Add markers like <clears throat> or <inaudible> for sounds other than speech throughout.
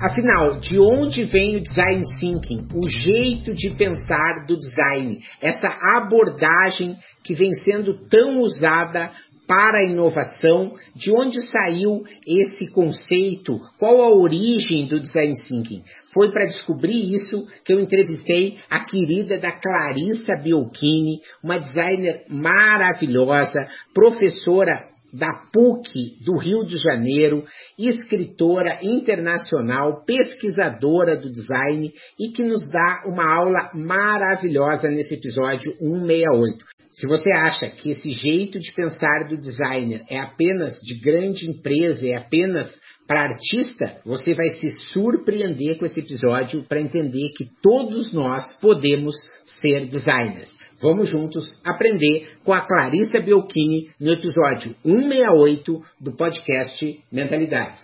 Afinal, de onde vem o design thinking? O jeito de pensar do design, essa abordagem que vem sendo tão usada para a inovação, de onde saiu esse conceito, qual a origem do design thinking. Foi para descobrir isso que eu entrevistei a querida da Clarissa Biolchini, uma designer maravilhosa, professora da PUC do Rio de Janeiro, escritora internacional, pesquisadora do design e que nos dá uma aula maravilhosa nesse episódio 168. Se você acha que esse jeito de pensar do designer é apenas de grande empresa, é apenas para artista, você vai se surpreender com esse episódio para entender que todos nós podemos ser designers. Vamos juntos aprender com a Clarissa Biolchini no episódio 168 do podcast Mentalidades.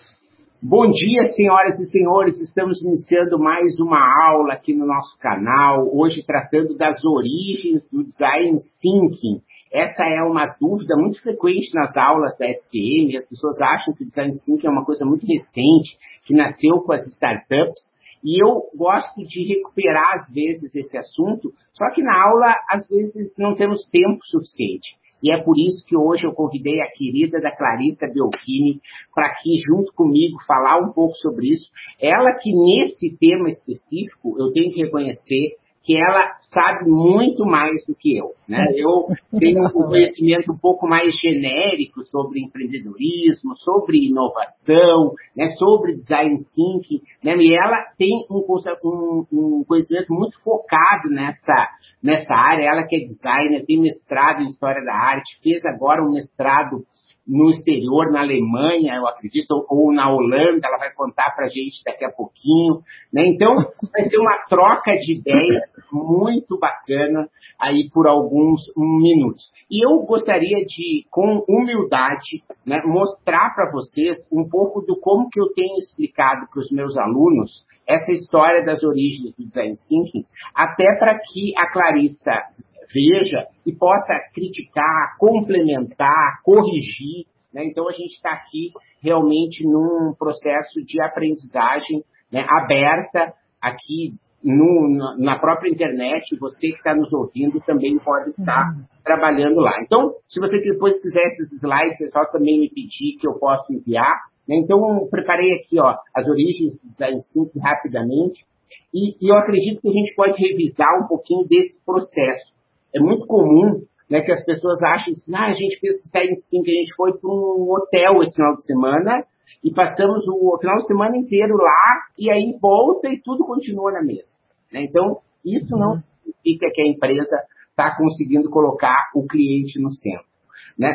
Bom dia, senhoras e senhores. Estamos iniciando mais uma aula aqui no nosso canal, hoje tratando das origens do design thinking. Essa é uma dúvida muito frequente nas aulas da SPM. As pessoas acham que o design thinking é uma coisa muito recente, que nasceu com as startups. E eu gosto de recuperar, às vezes, esse assunto, só que na aula, às vezes, não temos tempo suficiente. E é por isso que hoje eu convidei a querida da Clarissa Biolchini para aqui junto comigo falar um pouco sobre isso. Ela que nesse tema específico, eu tenho que reconhecer que ela sabe muito mais do que eu. Né? Eu tenho um conhecimento um pouco mais genérico sobre empreendedorismo, sobre inovação, né? sobre design thinking, né? e ela tem um, um, um conhecimento muito focado nessa, nessa área. Ela que é designer, tem mestrado em História da Arte, fez agora um mestrado no exterior, na Alemanha, eu acredito, ou na Holanda, ela vai contar para a gente daqui a pouquinho. Né? Então, vai ser uma troca de ideias muito bacana aí por alguns minutos. E eu gostaria de, com humildade, né, mostrar para vocês um pouco do como que eu tenho explicado para os meus alunos essa história das origens do design thinking, até para que a Clarissa veja e possa criticar, complementar, corrigir. Né? Então a gente está aqui realmente num processo de aprendizagem né, aberta aqui no, na própria internet. Você que está nos ouvindo também pode estar uhum. trabalhando lá. Então, se você depois quiser esses slides, é só também me pedir que eu possa enviar. Né? Então, preparei aqui ó, as origens do design thinking rapidamente. E, e eu acredito que a gente pode revisar um pouquinho desse processo é muito comum né, que as pessoas achem assim, ah, a gente fez design sim, que a gente foi para um hotel esse final de semana e passamos o final de semana inteiro lá e aí volta e tudo continua na mesa. Né? Então, isso não significa que a empresa está conseguindo colocar o cliente no centro. Né?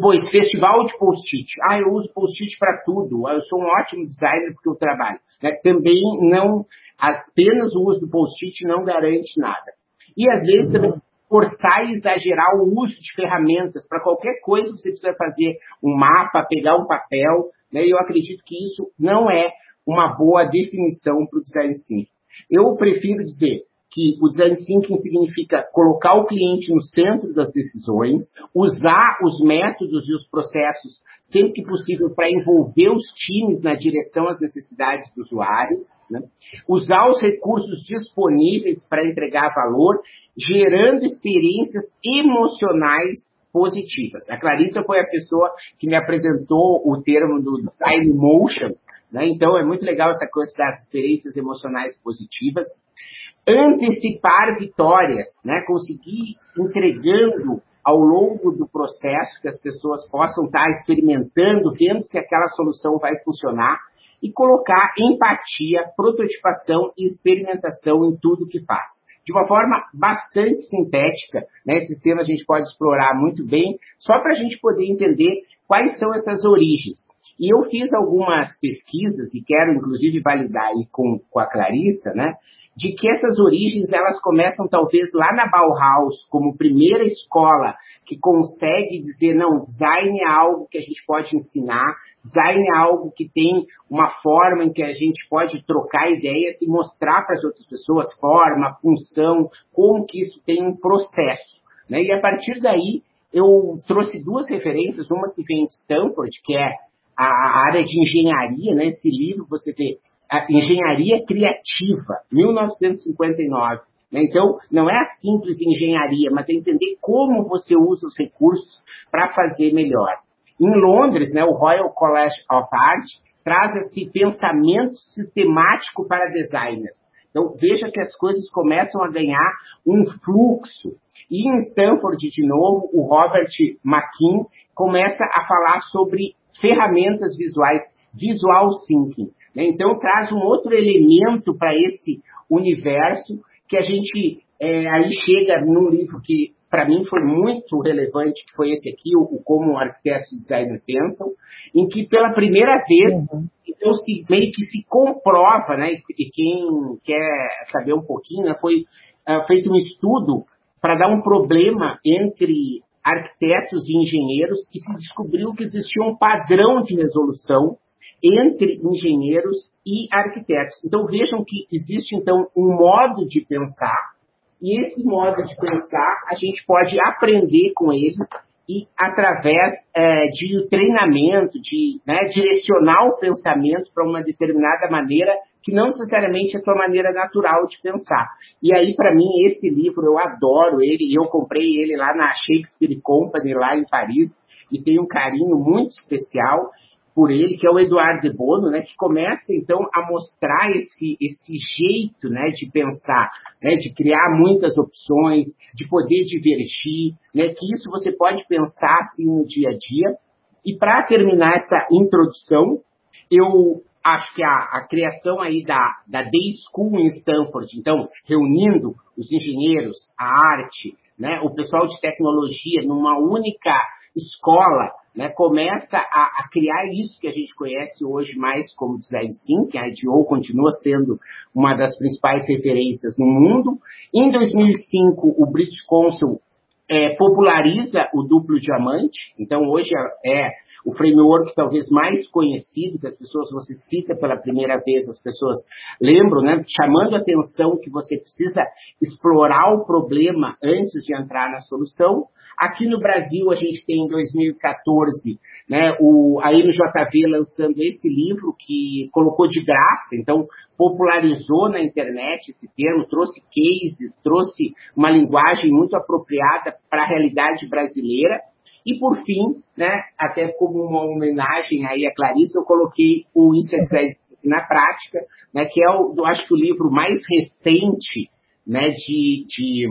Pois, festival de post-it. Ah, eu uso post-it para tudo. Eu sou um ótimo designer porque eu trabalho. Né? Também não, apenas o uso do post-it não garante nada. E às vezes também forçar e exagerar o uso de ferramentas para qualquer coisa que você precisa fazer um mapa, pegar um papel, né? Eu acredito que isso não é uma boa definição para o design thinking. Eu prefiro dizer que o design thinking significa colocar o cliente no centro das decisões, usar os métodos e os processos sempre que possível para envolver os times na direção às necessidades do usuário, né? usar os recursos disponíveis para entregar valor gerando experiências emocionais positivas. A Clarissa foi a pessoa que me apresentou o termo do design motion, né? então é muito legal essa coisa das experiências emocionais positivas. Antecipar vitórias, né? conseguir entregando ao longo do processo que as pessoas possam estar experimentando, vendo que aquela solução vai funcionar e colocar empatia, prototipação e experimentação em tudo que faz de uma forma bastante sintética. Né? Esses temas a gente pode explorar muito bem, só para a gente poder entender quais são essas origens. E eu fiz algumas pesquisas, e quero inclusive validar aí com, com a Clarissa, né? De que essas origens elas começam talvez lá na Bauhaus, como primeira escola que consegue dizer, não, design é algo que a gente pode ensinar, design é algo que tem uma forma em que a gente pode trocar ideias e mostrar para as outras pessoas forma, função, como que isso tem um processo. Né? E a partir daí, eu trouxe duas referências, uma que vem de Stanford, que é a área de engenharia, né? Esse livro você vê a Engenharia Criativa, 1959. Né? Então, não é a simples engenharia, mas é entender como você usa os recursos para fazer melhor. Em Londres, né, o Royal College of Art traz esse pensamento sistemático para designers. Então, veja que as coisas começam a ganhar um fluxo. E em Stanford, de novo, o Robert McKean começa a falar sobre ferramentas visuais, visual thinking. Né? Então traz um outro elemento para esse universo que a gente é, aí chega num livro que para mim foi muito relevante, que foi esse aqui, o, Como Arquitetos e Designers Pensam, em que pela primeira vez uhum. então, se, meio que se comprova, né, e, quem quer saber um pouquinho, né, foi uh, feito um estudo para dar um problema entre arquitetos e engenheiros e se descobriu que existia um padrão de resolução entre engenheiros e arquitetos. Então vejam que existe então um modo de pensar e esse modo de pensar a gente pode aprender com ele e através é, de treinamento, de né, direcionar o pensamento para uma determinada maneira que não necessariamente é a tua maneira natural de pensar. E aí, para mim, esse livro, eu adoro ele, eu comprei ele lá na Shakespeare Company, lá em Paris, e tenho um carinho muito especial por ele, que é o Eduardo de Bono, né, que começa então a mostrar esse, esse jeito né, de pensar, né, de criar muitas opções, de poder divergir, né, que isso você pode pensar assim no dia a dia. E para terminar essa introdução, eu acho que a, a criação aí da, da Day School em Stanford, então, reunindo os engenheiros, a arte, né, o pessoal de tecnologia numa única escola, né, começa a, a, criar isso que a gente conhece hoje mais como Design Thinking, a IDEO continua sendo uma das principais referências no mundo. Em 2005, o British Council é, populariza o duplo diamante, então hoje é, é o framework talvez mais conhecido, que as pessoas, você cita pela primeira vez, as pessoas lembram, né? Chamando a atenção que você precisa explorar o problema antes de entrar na solução. Aqui no Brasil, a gente tem em 2014, né, o, aí no JV lançando esse livro que colocou de graça, então popularizou na internet esse termo, trouxe cases, trouxe uma linguagem muito apropriada para a realidade brasileira. E por fim, né, até como uma homenagem aí a Clarice, eu coloquei o Insect na prática, né, que é, o, eu acho que o livro mais recente né, de, de,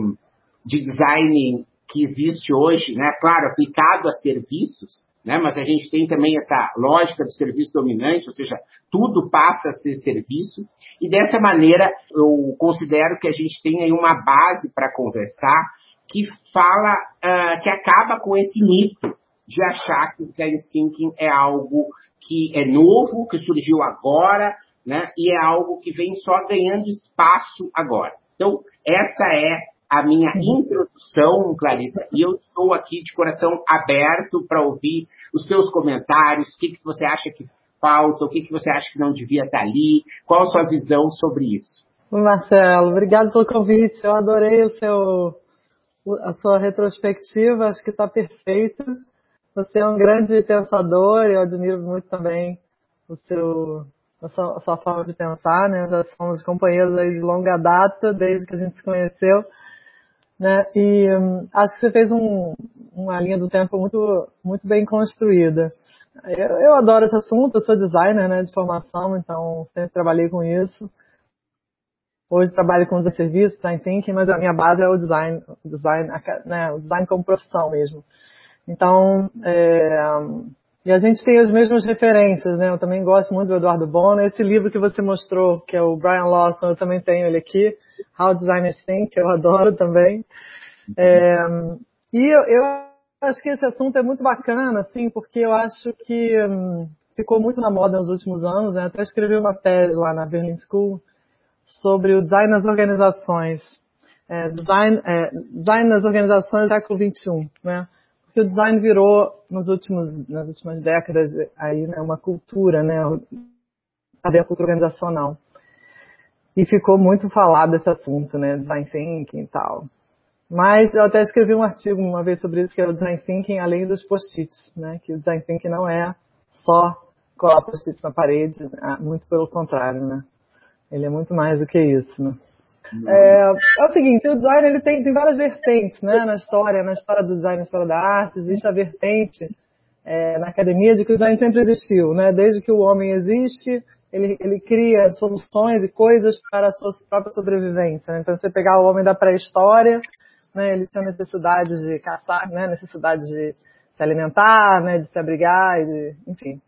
de design que existe hoje, né, claro, aplicado a serviços, né, mas a gente tem também essa lógica do serviço dominante, ou seja, tudo passa a ser serviço, e dessa maneira eu considero que a gente tem aí uma base para conversar, que fala, uh, que acaba com esse mito de achar que o design thinking é algo que é novo, que surgiu agora, né? E é algo que vem só ganhando espaço agora. Então, essa é a minha introdução, Clarissa, e eu estou aqui de coração aberto para ouvir os seus comentários, o que, que você acha que falta, o que, que você acha que não devia estar ali, qual a sua visão sobre isso. Marcelo, obrigado pelo convite, eu adorei o seu a sua retrospectiva, acho que está perfeita. Você é um grande pensador, eu admiro muito também o seu, a sua, a sua forma de pensar, né? Já somos companheiros aí de longa data, desde que a gente se conheceu. Né? E hum, acho que você fez um, uma linha do tempo muito, muito bem construída. Eu, eu adoro esse assunto, eu sou designer né, de formação, então sempre trabalhei com isso. Hoje trabalho com os serviços, design thinking, mas a minha base é o design, design, né, o design como profissão mesmo. Então, é, e a gente tem as mesmas referências, né? Eu também gosto muito do Eduardo Bono. Esse livro que você mostrou, que é o Brian Lawson, eu também tenho ele aqui, How Designers Think, que eu adoro também. É, e eu, eu, acho que esse assunto é muito bacana, assim, porque eu acho que hum, ficou muito na moda nos últimos anos, né? Até escrevi uma tese lá na Berlin School sobre o design nas organizações. É, design, é, design nas organizações do século XXI, né? Porque o design virou, nos últimos, nas últimas décadas, aí, né, uma cultura, né? A cultura organizacional. E ficou muito falado esse assunto, né? Design thinking e tal. Mas eu até escrevi um artigo uma vez sobre isso, que é o design thinking além dos post-its, né? Que o design thinking não é só colar post-its na parede, né? muito pelo contrário, né? Ele é muito mais do que isso, né? É, é, o seguinte, o design ele tem, tem várias vertentes, né? Na história, na história do design, na história da arte, existe a vertente é, na academia de que o design sempre existiu, né? Desde que o homem existe, ele, ele cria soluções e coisas para a sua própria sobrevivência. Né? Então, você pegar o homem da pré-história, né, ele tinha necessidade de caçar, né, necessidade de se alimentar, né, de se abrigar, de, enfim,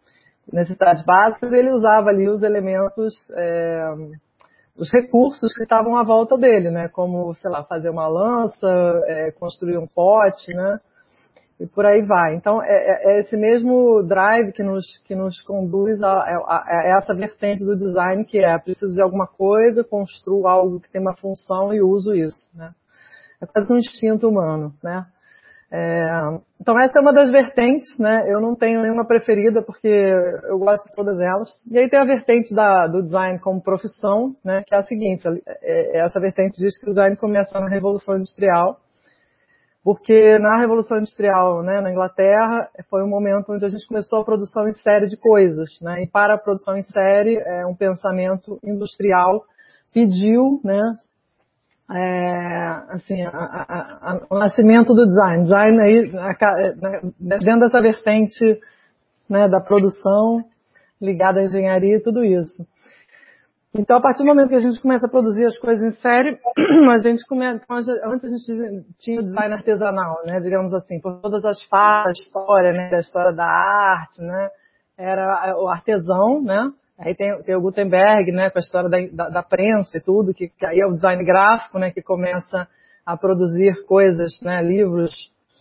necessidades básicas, ele usava ali os elementos, é, os recursos que estavam à volta dele, né, como, sei lá, fazer uma lança, é, construir um pote, né, e por aí vai. Então, é, é, é esse mesmo drive que nos, que nos conduz a, a, a, essa vertente do design, que é preciso de alguma coisa, construo algo que tem uma função e uso isso. Né? É quase um instinto humano. Né? É, então, essa é uma das vertentes. Né? Eu não tenho nenhuma preferida, porque eu gosto de todas elas. E aí tem a vertente da, do design como profissão, né? que é a seguinte, é, é, essa vertente diz que o design começa na Revolução Industrial, porque na Revolução Industrial, né, na Inglaterra, foi um momento onde a gente começou a produção em série de coisas, né, e para a produção em série, é, um pensamento industrial pediu, né, é, assim, a, a, a, o nascimento do design. Design aí, né, dentro dessa vertente né, da produção ligada à engenharia e tudo isso. Então, a partir do momento que a gente começa a produzir as coisas em série, <clears throat> a gente começa. Antes a gente tinha o design artesanal, né? Digamos assim, por todas as fases história, né? Da história da arte, né? Era o artesão, né? Aí tem, tem o Gutenberg, né? Com a história da, da, da prensa e tudo, que, que, aí é o design gráfico, né? Que começa a produzir coisas, né? Livros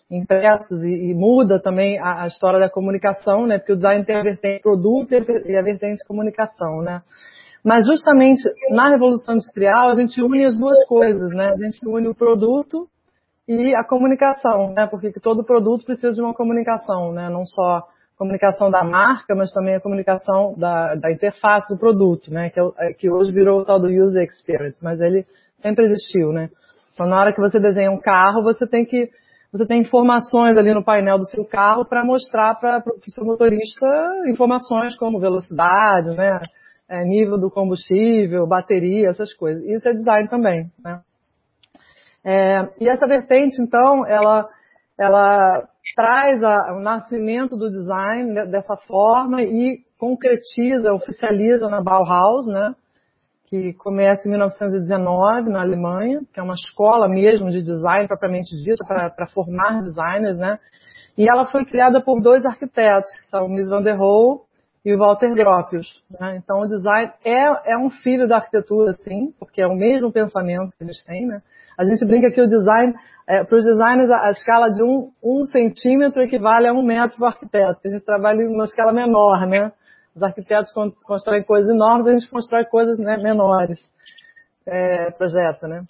impressos e, e muda também a, a, história da comunicação, né? Porque o design tem a vertente produto e a vertente comunicação, né? Mas justamente na Revolução Industrial a gente une as duas coisas, né? A gente une o produto e a comunicação, né? Porque todo produto precisa de uma comunicação, né? Não só comunicação da marca, mas também a comunicação da, da interface do produto, né? Que, é, que hoje virou o tal do user experience, mas ele sempre existiu, né? Então na hora que você desenha um carro, você tem que você tem informações ali no painel do seu carro para mostrar para o seu motorista informações como velocidade, né? é, nível do combustível, bateria, essas coisas. Isso é design também, né? É, e essa vertente, então, ela, ela traz a, o nascimento do design dessa forma e concretiza, oficializa na Bauhaus, né? Que começa em 1919 na Alemanha, que é uma escola mesmo de design propriamente dita para formar designers, né? E ela foi criada por dois arquitetos, são Mies van der Rohe e o Walter Gropius. Né? Então, o design é, é um filho da arquitetura, sim, porque é o mesmo pensamento que eles têm. Né? A gente brinca que o design, é, para os designers, a, a, escala de um, um centímetro equivale a um metro para o arquiteto. A gente trabalha em uma escala menor, né? Os arquitetos constroem coisas enormes, a gente constrói coisas né, menores. É, projeto, né?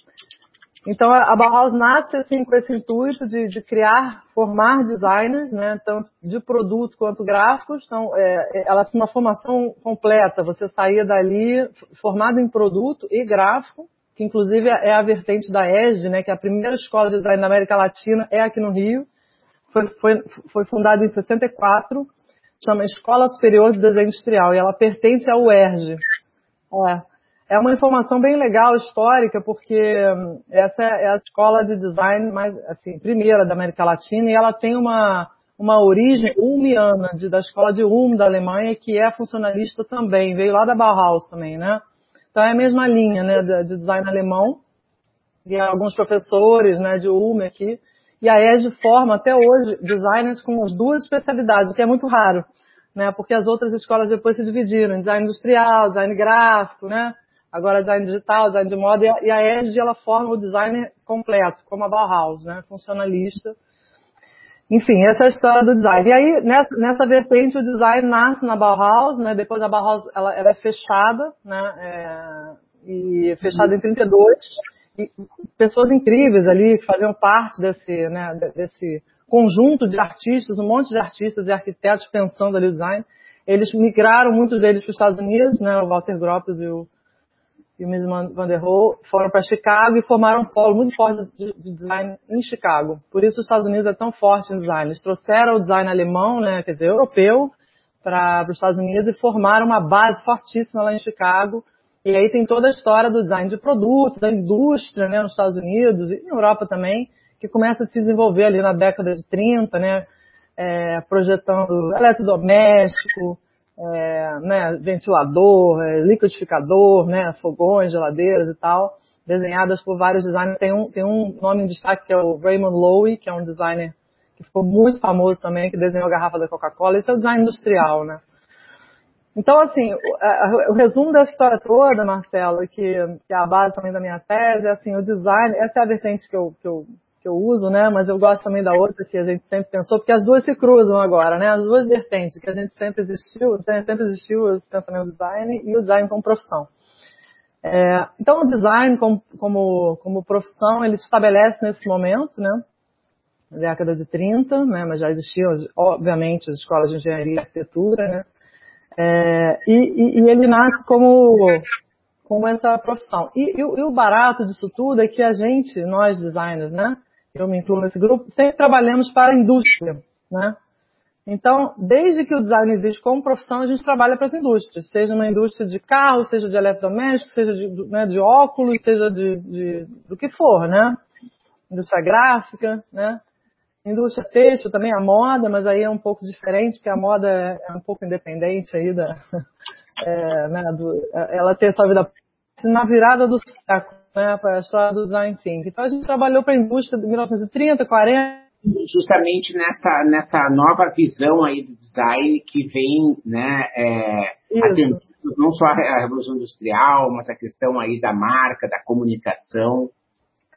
Então, a Bauhaus nasce assim, com esse intuito de, de, criar, formar designers, né, tanto de produto quanto gráficos. Então, é, ela tinha uma formação completa. Você saía dali formado em produto e gráfico, que inclusive é a vertente da ESD, né, que é a primeira escola de design da América Latina, é aqui no Rio. Foi, foi, foi fundada em 64, chama Escola Superior de Desenho Industrial, e ela pertence ao UERJ. É. É uma informação bem legal, histórica, porque hum, essa é a escola de design mais, assim, primeira da América Latina e ela tem uma, uma origem ulmiana, de, da escola de Ulm da Alemanha, que é funcionalista também, veio lá da Bauhaus também, né? Então é a mesma linha, né, de, de design alemão, e alguns professores, né, de Ulm aqui, e a ESD forma até hoje designers com as duas especialidades, o que é muito raro, né, porque as outras escolas depois se dividiram em design industrial, design gráfico, né, agora design digital, design de moda, e a ESG ela forma o designer completo, como a Bauhaus, né, funcionalista. Enfim, essa é a história do design. E aí, nessa, nessa vertente, o design nasce na Bauhaus, né? Depois a Bauhaus, ela, ela é fechada, né? É, e fechada em 32. E pessoas incríveis ali que faziam parte desse, né? Desse conjunto de artistas, um monte de artistas e arquitetos pensando ali o design. Eles migraram, muitos deles para os Estados Unidos, né? O Walter Gropius e o e o Miss Van der Rohe foram para Chicago e formaram um polo muito forte de, de, design em Chicago. Por isso os Estados Unidos é tão forte em design. Eles trouxeram o design alemão, né, quer dizer, europeu, para os Estados Unidos e formaram uma base fortíssima lá em Chicago. E aí tem toda a história do design de produtos, da indústria, né, nos Estados Unidos e na Europa também, que começa a se desenvolver ali na década de 30, né, é, projetando eletrodoméstico, é, né, ventilador, é, liquidificador, né, fogões, geladeiras e tal, desenhadas por vários designers. Tem um, tem um nome em destaque que é o Raymond Loewy, que é um designer que ficou muito famoso também, que desenhou a garrafa da Coca-Cola. Esse é o design industrial, né? Então, assim, o, o, resumo da história toda, Marcelo, que, que é a base também da minha tese, é assim, o design, essa é a vertente que eu, que eu que eu uso, né? Mas eu gosto também da outra que a gente sempre pensou, porque as duas se cruzam agora, né? As duas vertentes que a gente sempre existiu, sempre existiu o pensamento design e o design como profissão. É, então o design como, como, como profissão, ele se estabelece nesse momento, né? Na década de 30, né? Mas já existiam, obviamente, as escolas de engenharia e arquitetura, né? É, e, e, e ele nasce como como essa profissão. E, e, e, o barato disso tudo é que a gente, nós designers, né, eu me incluo nesse grupo, sempre trabalhamos para a indústria, né? Então, desde que o design existe como profissão, a gente trabalha para as indústrias, seja uma indústria de carro, seja de eletrodoméstico, seja de, né, de óculos, seja de, de, do que for, né? Indústria gráfica, né? Indústria têxtil também, a moda, mas aí é um pouco diferente, porque a moda é um pouco independente aí da, <laughs> é, né, do, ela tem sua vida na virada do século né, para a história do design thinking. Então a gente trabalhou para a indústria de 1930, 40. Justamente nessa, nessa nova visão aí do design que vem, né, é, atendendo não só a revolução industrial, mas a questão aí da marca, da comunicação.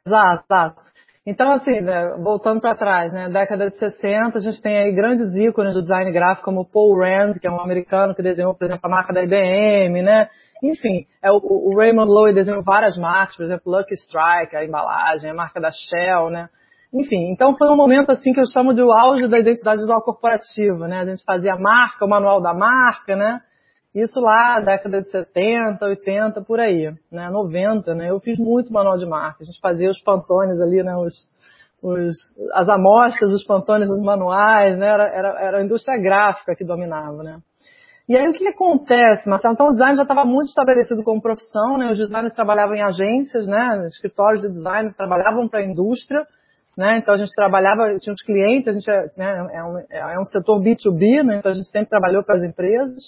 Exato, exato. Então, assim, né, voltando para trás, né, década de 60, a gente tem aí grandes ícones do design gráfico, como Paul Rand, que é um americano que desenhou, por exemplo, a marca da IBM, né, enfim, é o, o Raymond Loewy desenhou várias marcas, por exemplo, Lucky Strike, a embalagem, a marca da Shell, né? Enfim, então foi um momento assim que eu chamo de o auge da identidade visual corporativa, né? A gente fazia a marca, o manual da marca, né? Isso lá, década de 70, 80, por aí, né? 90, né? Eu fiz muito manual de marca. A gente fazia os pantones ali, né? Os, os, as amostras, os pantones, os manuais, né? Era, era, era a indústria gráfica que dominava, né? E aí o que acontece, Marcelo? Então o design já estava muito estabelecido como profissão, né? Os designers trabalhavam em agências, né? Escritórios de design trabalhavam para a indústria, né? Então a gente trabalhava, tinha os clientes, a gente é, né, é, um, é um setor B2B, né? Então a gente sempre trabalhou para as empresas.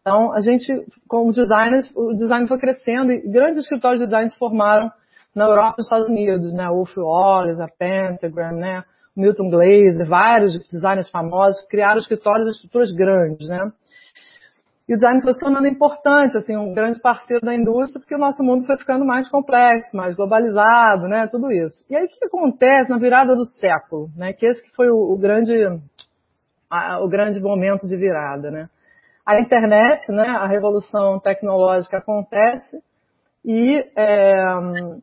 Então a gente, como designers, o design foi crescendo e grandes escritórios de design se formaram na Europa e nos Estados Unidos, né? Wolf Wallace, a Pentagram, né? Milton Glaser, vários designers famosos criaram escritórios e estruturas grandes, né? E o design foi se tornando importante, assim, um grande parceiro da indústria, porque o nosso mundo foi ficando mais complexo, mais globalizado, né, tudo isso. E aí o que acontece na virada do século, né, que esse que foi o, o grande, o grande momento de virada, né. A internet, né, a revolução tecnológica acontece e é,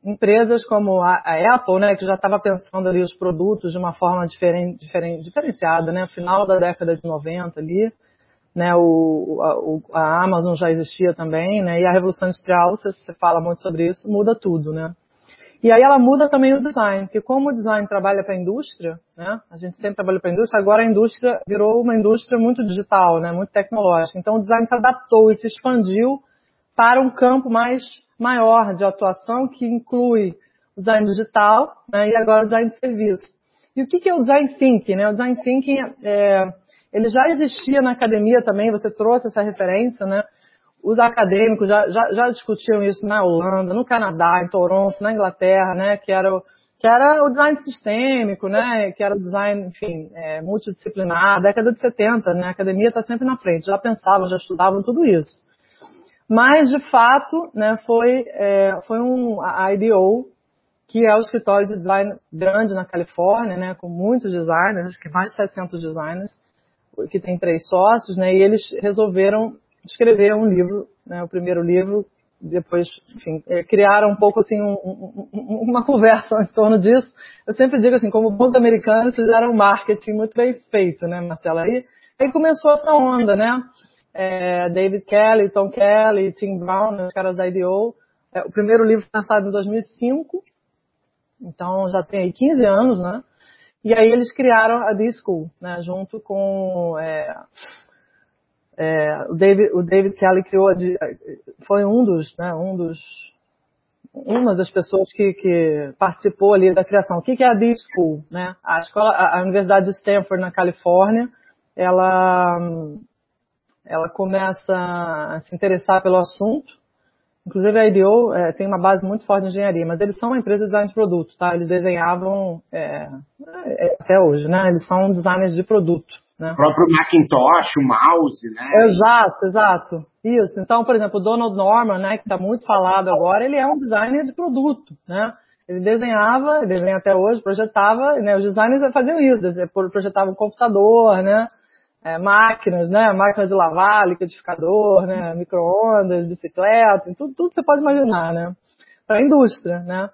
empresas como a, a, Apple, né, que já estava pensando ali os produtos de uma forma diferenciada, né, final da década de 90 ali, né, o, a, a, Amazon já existia também, né, e a Revolução Industrial, você, você fala muito sobre isso, muda tudo, né. E aí ela muda também o design, porque como o design trabalha para a indústria, né, a gente sempre trabalha para a indústria, agora a indústria virou uma indústria muito digital, né, muito tecnológica. Então o design se adaptou e se expandiu para um campo mais maior de atuação que inclui o design digital né, e agora o design de serviço. E o que, que é o design thinking? Né? O design thinking é, ele já existia na academia também, você trouxe essa referência, né? Os acadêmicos já, já, já discutiam isso na Holanda, no Canadá, em Toronto, na Inglaterra, né? Que era o, que era o design sistêmico, né? Que era o design, enfim, é, multidisciplinar, década de 70, né? A academia está sempre na frente, já pensavam, já estudavam tudo isso. Mas, de fato, né, foi, é, foi um, a IDO, que é o escritório de design grande na Califórnia, né, com muitos designers, acho que mais de 700 designers, que tem três sócios, né, e eles resolveram escrever um livro, né, o primeiro livro, depois, enfim, é, criaram um pouco assim um, um, uma <laughs> conversa em torno disso. Eu sempre digo assim, como bons americanos fizeram um marketing muito bem feito, né, Marcela? Aí, aí começou essa onda, né? É, David Kelly, Tom Kelly, Tim Brown, os caras da IDEO. É, o primeiro livro foi lançado em 2005, então já tem aí 15 anos, né? E aí eles criaram a D-School, né? Junto com é, é, o, David, o David Kelly criou, foi um dos, né, um dos, uma das pessoas que, que participou ali da criação. O que, que é a D-School? Né? A, escola, a Universidade de Stanford, na Califórnia, ela, ela começa a se interessar pelo assunto. Inclusive a IDEO é, tem uma base muito forte de engenharia, mas eles são uma empresa de design de produto, tá? Eles desenhavam é, é, até hoje, né? Eles são designers de produto. Né? O próprio Macintosh, o mouse, né? Exato, exato. Isso. Então, por exemplo, o Donald Norman, né, que está muito falado agora, ele é um designer de produto, né? Ele desenhava, desenha até hoje, projetava, né? Os designers faziam isso, projetavam um computador, né? É, máquinas, né? Máquinas de lavar, liquidificador, né? Micro-ondas, bicicleta, tudo, tudo que você pode imaginar, né? Para a indústria, né?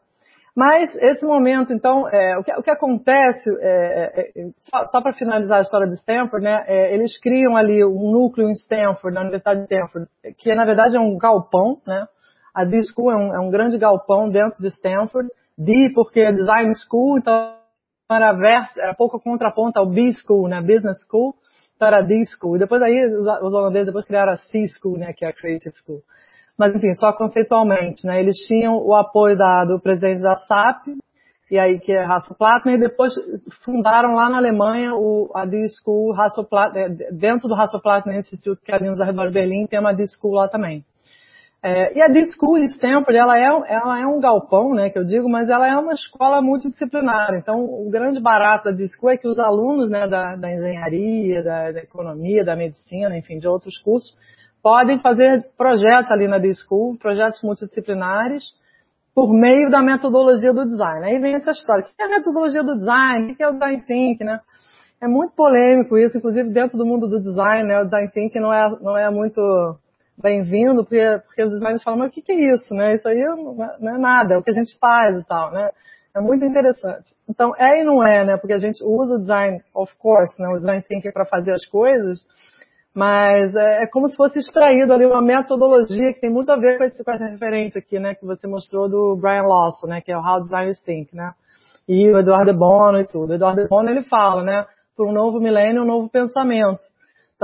Mas esse momento, então, é, o, que, o, que, acontece, é, é, é só, só para finalizar a história de Stanford, né, é, eles criam ali um núcleo em Stanford, na Universidade de Stanford, que na verdade é um galpão, né? A D School é um, é um grande galpão dentro de Stanford. D porque é Design School, então era, era pouco contraponto ao B School, né? Business School, então era D School. E depois aí os, holandeses depois criaram a C School, né? Que é a Creative School mas enfim, só conceitualmente, né? Eles tinham o apoio da, do presidente da SAP, e aí que é Hasselplattner, e depois fundaram lá na Alemanha o, a D-School Hasselplattner, é, dentro do Hasselplattner Institute, que é ali nos arredores de Berlim, tem uma D-School lá também. É, e a D-School Stanford, ela é, ela é um galpão, né, que eu digo, mas ela é uma escola multidisciplinar. Então, o grande barato da D-School é que os alunos, né, da, da engenharia, da, da economia, da medicina, enfim, de outros cursos, podem fazer projetos ali na D-School, projetos multidisciplinares, por meio da metodologia do design. Aí vem essa história. O que é a metodologia do design? O que é o design thinking, né? É muito polêmico isso, inclusive dentro do mundo do design, né? O design thinking não é, não é muito bem-vindo, porque, porque os designers falam, mas o que, que é isso, né? Isso aí não é, não é nada, é o que a gente faz e tal, né? É muito interessante. Então, é e não é, né? Porque a gente usa o design, of course, né? O design thinking para fazer as coisas, mas é, é, como se fosse extraído ali uma metodologia que tem muito a ver com, esse, com essa referência aqui, né, que você mostrou do Brian Lawson, né, que é o How Designers Think, né, e o Eduardo Bono e tudo. O Eduardo Bono, ele fala, né, por um novo milênio, um novo pensamento.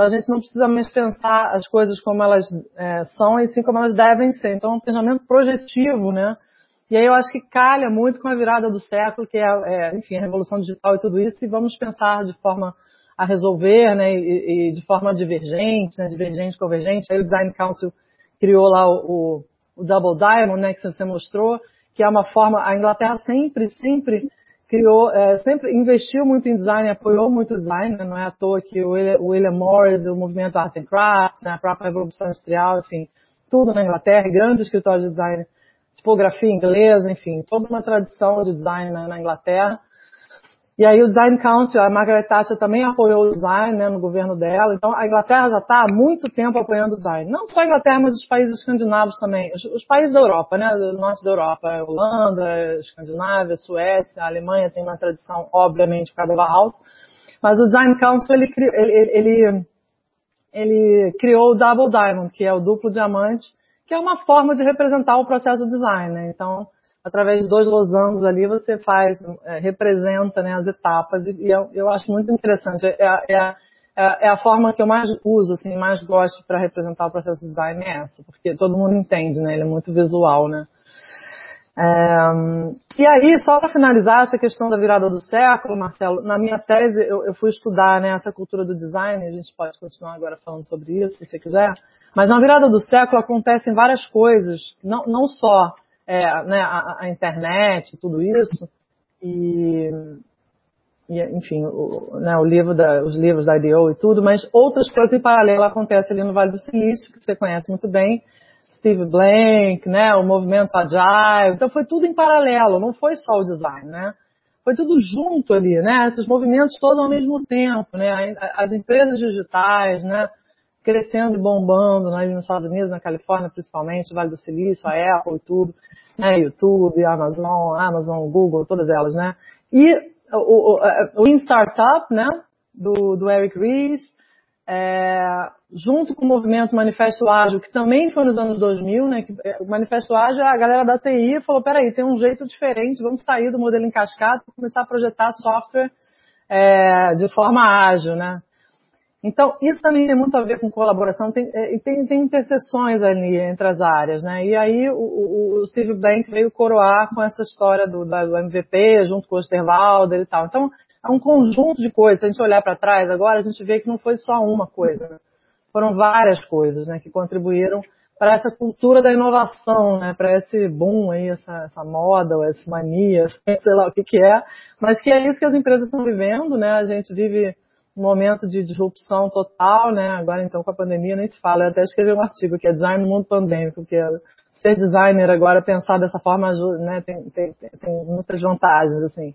Então a gente não precisa mais pensar as coisas como elas é, são e sim como elas devem ser. Então é um pensamento projetivo, né, e aí eu acho que calha muito com a virada do século, que é, é enfim, a revolução digital e tudo isso, e vamos pensar de forma a resolver, né, e, e de forma divergente, né, divergente, convergente. Aí o Design Council criou lá o, o, Double Diamond, né, que você mostrou, que é uma forma, a Inglaterra sempre, sempre criou, é, sempre investiu muito em design, apoiou muito o design, né, não é à toa que o William, William Morris, o movimento Art and Craft, né, a própria Revolução Industrial, enfim, tudo na Inglaterra, grande escritório de design, tipografia inglesa, enfim, toda uma tradição de design na, na Inglaterra. E aí o Design Council, a Margaret Thatcher também apoiou o design né, no governo dela. Então a Inglaterra já está há muito tempo apoiando o design. Não só a Inglaterra, mas os países escandinavos também. Os, os países da Europa, né, do norte da Europa, Holanda, Escandinávia, Suécia, a Alemanha tem uma tradição, obviamente, cada vez alta. Mas o Design Council, ele, ele, ele, ele criou o Double Diamond, que é o duplo diamante, que é uma forma de representar o processo de design. Né? Então, através de dois losangos ali, você faz, é, representa né, as etapas, e, e eu, eu, acho muito interessante. É, é, é, é, a forma que eu mais uso, assim, mais gosto para representar o processo de design é essa, porque todo mundo entende, né? Ele é muito visual, né? É, e aí, só para finalizar essa questão da virada do século, Marcelo, na minha tese eu, eu, fui estudar né, essa cultura do design, a gente pode continuar agora falando sobre isso, se você quiser, mas na virada do século acontecem várias coisas, não, não só é, né, a, a, internet, tudo isso, e, e enfim, o, né, o livro da, os livros da IDEO e tudo, mas outras coisas em paralelo acontecem ali no Vale do Silício, que você conhece muito bem, Steve Blank, né, o movimento Agile. Então foi tudo em paralelo, não foi só o design, né? Foi tudo junto ali, né? Esses movimentos todos ao mesmo tempo, né? As empresas digitais, né? Crescendo e bombando né? nos Estados Unidos, na Califórnia principalmente, Vale do Silício, a Apple e tudo, né? YouTube, Amazon, Amazon, Google, todas elas, né? E o, o, o In Startup, né? Do, do Eric Ries, é, junto com o movimento Manifesto Ágil, que também foi nos anos 2000, né, que, é, o Manifesto Ágil, a galera da TI falou, peraí, tem um jeito diferente, vamos sair do modelo em cascata e começar a projetar software é, de forma ágil, né. Então, isso também tem muito a ver com colaboração, tem, é, tem, tem interseções ali entre as áreas, né? E aí o, o, o Steve Blank veio coroar com essa história do, do MVP, junto com o Osterwalder e tal. Então, é um conjunto de coisas. Se a gente olhar para trás agora, a gente vê que não foi só uma coisa. Né? Foram várias coisas né, que contribuíram para essa cultura da inovação, né, para esse boom aí, essa, essa moda, ou essa mania, <laughs> sei lá o que, que é, mas que é isso que as empresas estão vivendo, né? A gente vive momento de disrupção total, né? Agora então com a pandemia nem se fala. Eu até escrevi um artigo que é design no mundo pandêmico, que é ser designer agora pensar dessa forma, né? Tem, tem, tem muitas vantagens assim.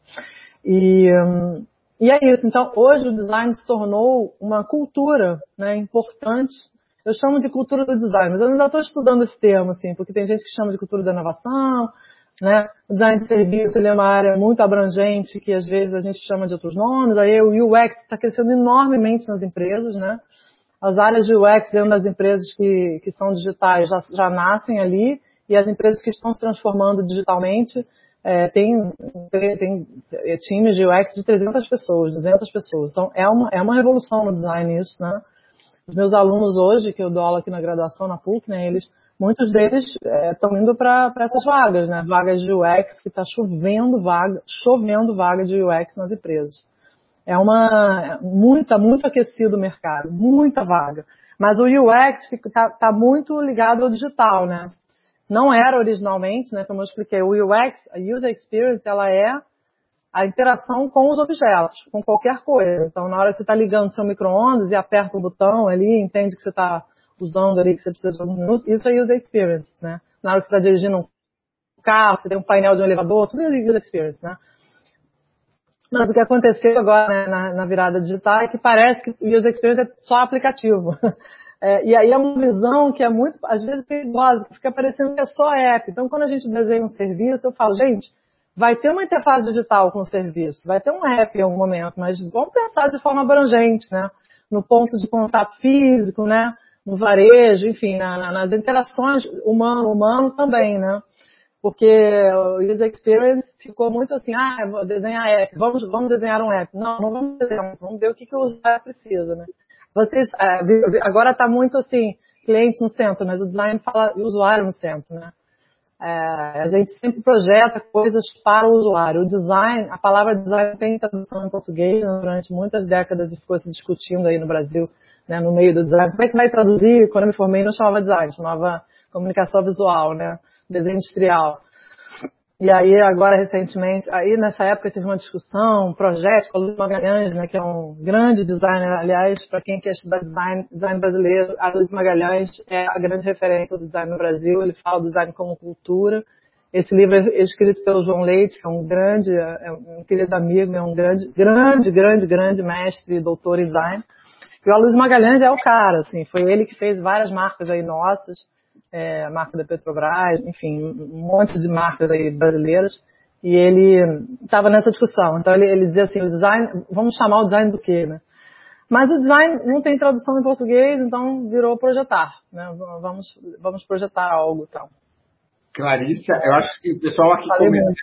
E, e é isso. Então, hoje o design se tornou uma cultura né, importante. Eu chamo de cultura do design, mas eu ainda estou estudando esse termo, assim, porque tem gente que chama de cultura da inovação, né? O design de serviço é uma área muito abrangente que às vezes a gente chama de outros nomes. Aí o UX está crescendo enormemente nas empresas, né? As áreas de UX dentro das empresas que, que são digitais já, já nascem ali e as empresas que estão se transformando digitalmente é, tem, tem é, times de UX de 300 pessoas, 200 pessoas. Então, é uma, é uma revolução no design isso, né? Os meus alunos hoje, que eu dou aula aqui na graduação, na PUC, né, eles, muitos deles estão é, indo para essas vagas, né? Vagas de UX, que está chovendo vaga, chovendo vaga de UX nas empresas. É uma, muita, muito aquecido o mercado, muita vaga. Mas o UX está tá muito ligado ao digital, né? não era originalmente, né, como eu expliquei, o UX, a User Experience, ela é a interação com os objetos, com qualquer coisa. Então, na hora que você está ligando seu micro-ondas e aperta o botão ali, entende que você está usando ali, que você precisa de alguns minutos, isso é User Experience, né? Na hora que você está dirigindo um carro, você tem um painel de um elevador, tudo é User Experience, né? Mas o que aconteceu agora né, na, na, virada digital é que parece que o User Experience é só aplicativo. <laughs> É, e aí é uma visão que é muito, às vezes, perigosa, fica parecendo que é só app. Então, quando a gente desenha um serviço, eu falo, gente, vai ter uma interface digital com o serviço, vai ter um app em algum momento, mas vamos pensar de forma abrangente, né? No ponto de contato físico, né? No varejo, enfim, na, nas interações humano-humano também, né? Porque o user experience ficou muito assim, ah, vou desenhar app, vamos, vamos desenhar um app. Não, não vamos desenhar, vamos ver o que, que o usuário precisa, né? Vocês, é, agora está muito assim, cliente no centro, mas o design fala usuário no centro, né? É, a gente sempre projeta coisas para o usuário. O design, a palavra design tem tradução em português né, durante muitas décadas e ficou se discutindo aí no Brasil, né, no meio do design. Como é que vai traduzir? Quando eu me formei não chamava design, chamava comunicação visual, né? Desenho industrial. E aí, agora, recentemente, aí nessa época teve uma discussão, um projeto com a Luiz Magalhães, né, que é um grande designer, aliás, para quem quer estudar design, design brasileiro, a Luiz Magalhães é a grande referência do design no Brasil, ele fala do design como cultura. Esse livro é escrito pelo João Leite, que é um grande, é um querido amigo, é um grande, grande, grande, grande mestre e doutor em design. E o Luiz Magalhães é o cara, assim, foi ele que fez várias marcas aí nossas, é, a marca da Petrobras, enfim, um monte de marcas aí brasileiras, e ele estava nessa discussão. Então ele, ele dizia assim, o design, vamos chamar o design do quê, né? Mas o design não tem tradução em português, então virou projetar, né? Vamos, vamos projetar algo então. Clarissa, eu acho que o pessoal aqui comenta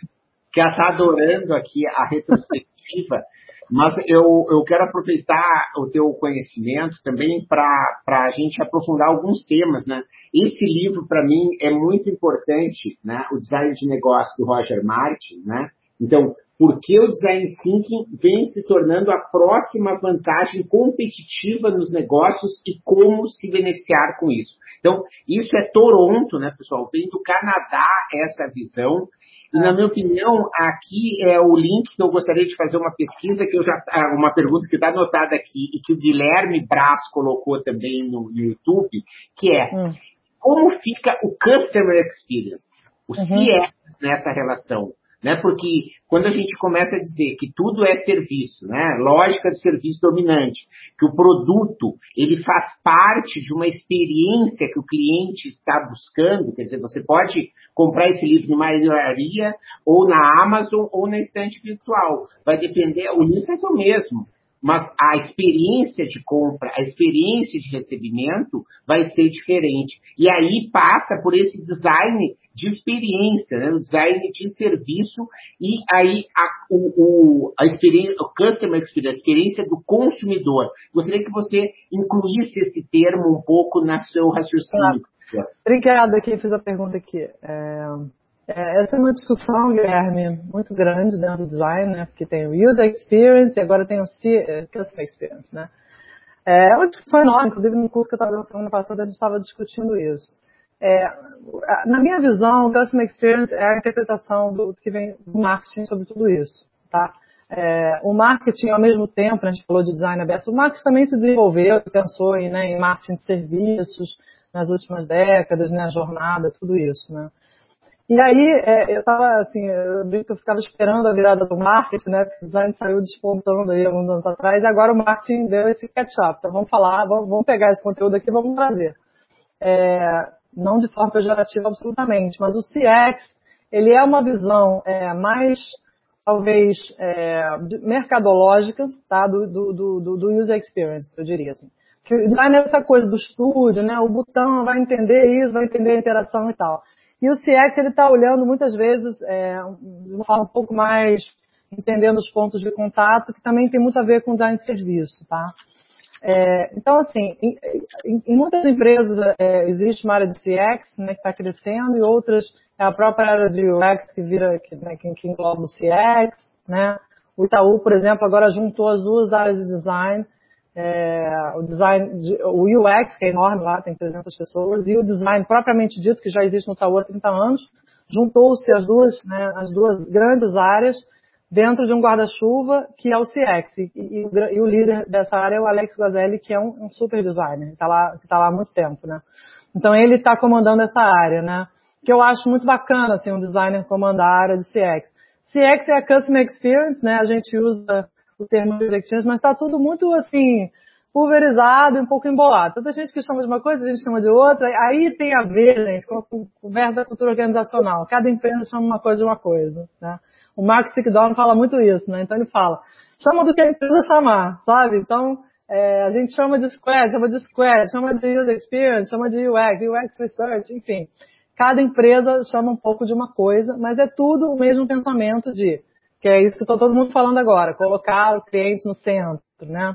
que está adorando aqui a retrospectiva Mas eu, eu quero aproveitar o teu conhecimento também para a gente aprofundar alguns temas, né? Esse livro, para mim, é muito importante, né? O Design de Negócio do Roger Martin, né? Então, por que o Design Thinking vem se tornando a próxima vantagem competitiva nos negócios e como se beneficiar com isso. Então, isso é Toronto, né, pessoal? Vem do Canadá essa visão. E na minha opinião, aqui é o link que eu gostaria de fazer uma pesquisa que eu já ah, uma pergunta que está anotada aqui e que o Guilherme Braz colocou também no YouTube, que é hum. como fica o Customer Experience, o uhum. CX nessa relação. Né? Porque quando a gente começa a dizer que tudo é serviço, né? lógica de serviço dominante, que o produto ele faz parte de uma experiência que o cliente está buscando, quer dizer, você pode comprar esse livro numa livraria ou na Amazon ou na estante virtual. Vai depender, o livro é o mesmo mas a experiência de compra, a experiência de recebimento vai ser diferente. E aí passa por esse design de experiência, né? design de serviço e aí a, o, o, a experiência, o customer experience, a experiência do consumidor. Gostaria que você incluísse esse termo um pouco na seu raciocínio. Obrigada quem fez a pergunta aqui. É, é, essa é uma discussão, Guilherme, muito grande dentro do design, né? Porque tem o User Experience e agora tem o é, Customer Experience, né? É uma discussão enorme, inclusive no curso que eu estava dando semana passada a gente estava discutindo isso. É, na minha visão, o Customer Experience é a interpretação do que vem do marketing sobre tudo isso, tá? É, o marketing, ao mesmo tempo, a gente falou de design aberto, o marketing também se desenvolveu, pensou em, né, em marketing de serviços nas últimas décadas, né, jornada, tudo isso, né? E aí, é, eu estava assim, eu que eu ficava esperando a virada do marketing, né? Porque o design saiu despontando aí alguns anos atrás, e agora o marketing deu esse catch-up. Então vamos falar, vamos, vamos, pegar esse conteúdo aqui e vamos trazer. É, não de forma pejorativa absolutamente, mas o CX, ele é uma visão é, mais, talvez, é, mercadológica, tá? Do, do, do, do, user experience, eu diria assim. Que o design é coisa do estúdio, né? O botão vai entender isso, vai entender a interação e tal. E o CX ele está olhando muitas vezes é, de uma forma um pouco mais entendendo os pontos de contato, que também tem muito a ver com design de serviço, tá? É, então, assim, em, em, muitas empresas é, existe uma área de CX né, que está crescendo e outras é a própria área de UX que vira, que, né, que, que engloba o CX, né? O Itaú, por exemplo, agora juntou as duas áreas de design é, o design, de, o UX, que é enorme lá, tem 300 pessoas, e o design propriamente dito, que já existe no Itaú há 30 anos, juntou-se as duas, né, as duas grandes áreas dentro de um guarda-chuva que é o CX. E, e, e, o líder dessa área é o Alex Guazelli, que é um, um super designer, que está lá, tá lá há muito tempo, né. Então ele está comandando essa área, né, que eu acho muito bacana, assim, um designer comandar a área de CX. CX é a Customer Experience, né, a gente usa o termo experience, mas está tudo muito assim, pulverizado e um pouco embolado. Tanta gente que chama de uma coisa, a gente chama de outra. Aí tem a ver, gente, com verbo da cultura organizacional. Cada empresa chama uma coisa de uma coisa. Né? O Mark Stickdown fala muito isso, né? Então ele fala, chama do que a empresa chamar, sabe? Então, é, a gente chama de squad, chama de squad, chama de user experience, chama de UX, UX research, enfim. Cada empresa chama um pouco de uma coisa, mas é tudo o mesmo pensamento de que é isso que está todo mundo falando agora, colocar o cliente no centro, né?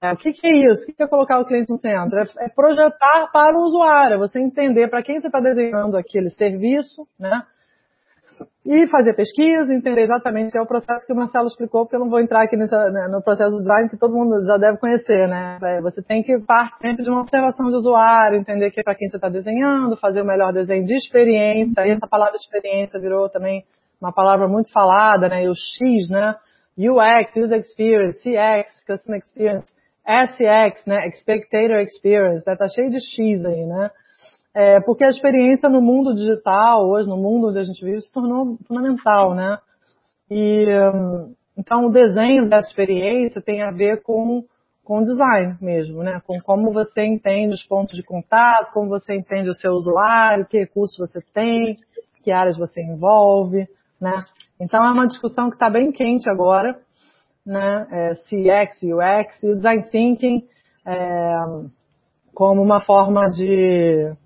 É, o que, que, é isso? O que é colocar o cliente no centro? É, é projetar para o usuário, é você entender para quem você está desenhando aquele serviço, né? E fazer pesquisa, entender exatamente que é o processo que o Marcelo explicou, porque eu não vou entrar aqui nessa, né, no processo do design que todo mundo já deve conhecer, né? É, você tem que partir sempre de uma observação de usuário, entender que é para quem você está desenhando, fazer o melhor desenho de experiência, e essa palavra experiência virou também uma palavra muito falada, né? E o X, né? UX, User Experience, CX, Customer Experience, SX, né? Spectator Experience, né? Tá cheio de X aí, né? É, porque a experiência no mundo digital, hoje, no mundo onde a gente vive, se tornou fundamental, né? E, um, então, o desenho dessa experiência tem a ver com, com design mesmo, né? Com como você entende os pontos de contato, como você entende o seu usuário, que recursos você tem, que áreas você envolve, né? Então é uma discussão que está bem quente agora, né? É, CX, UX e o design thinking é, como uma forma de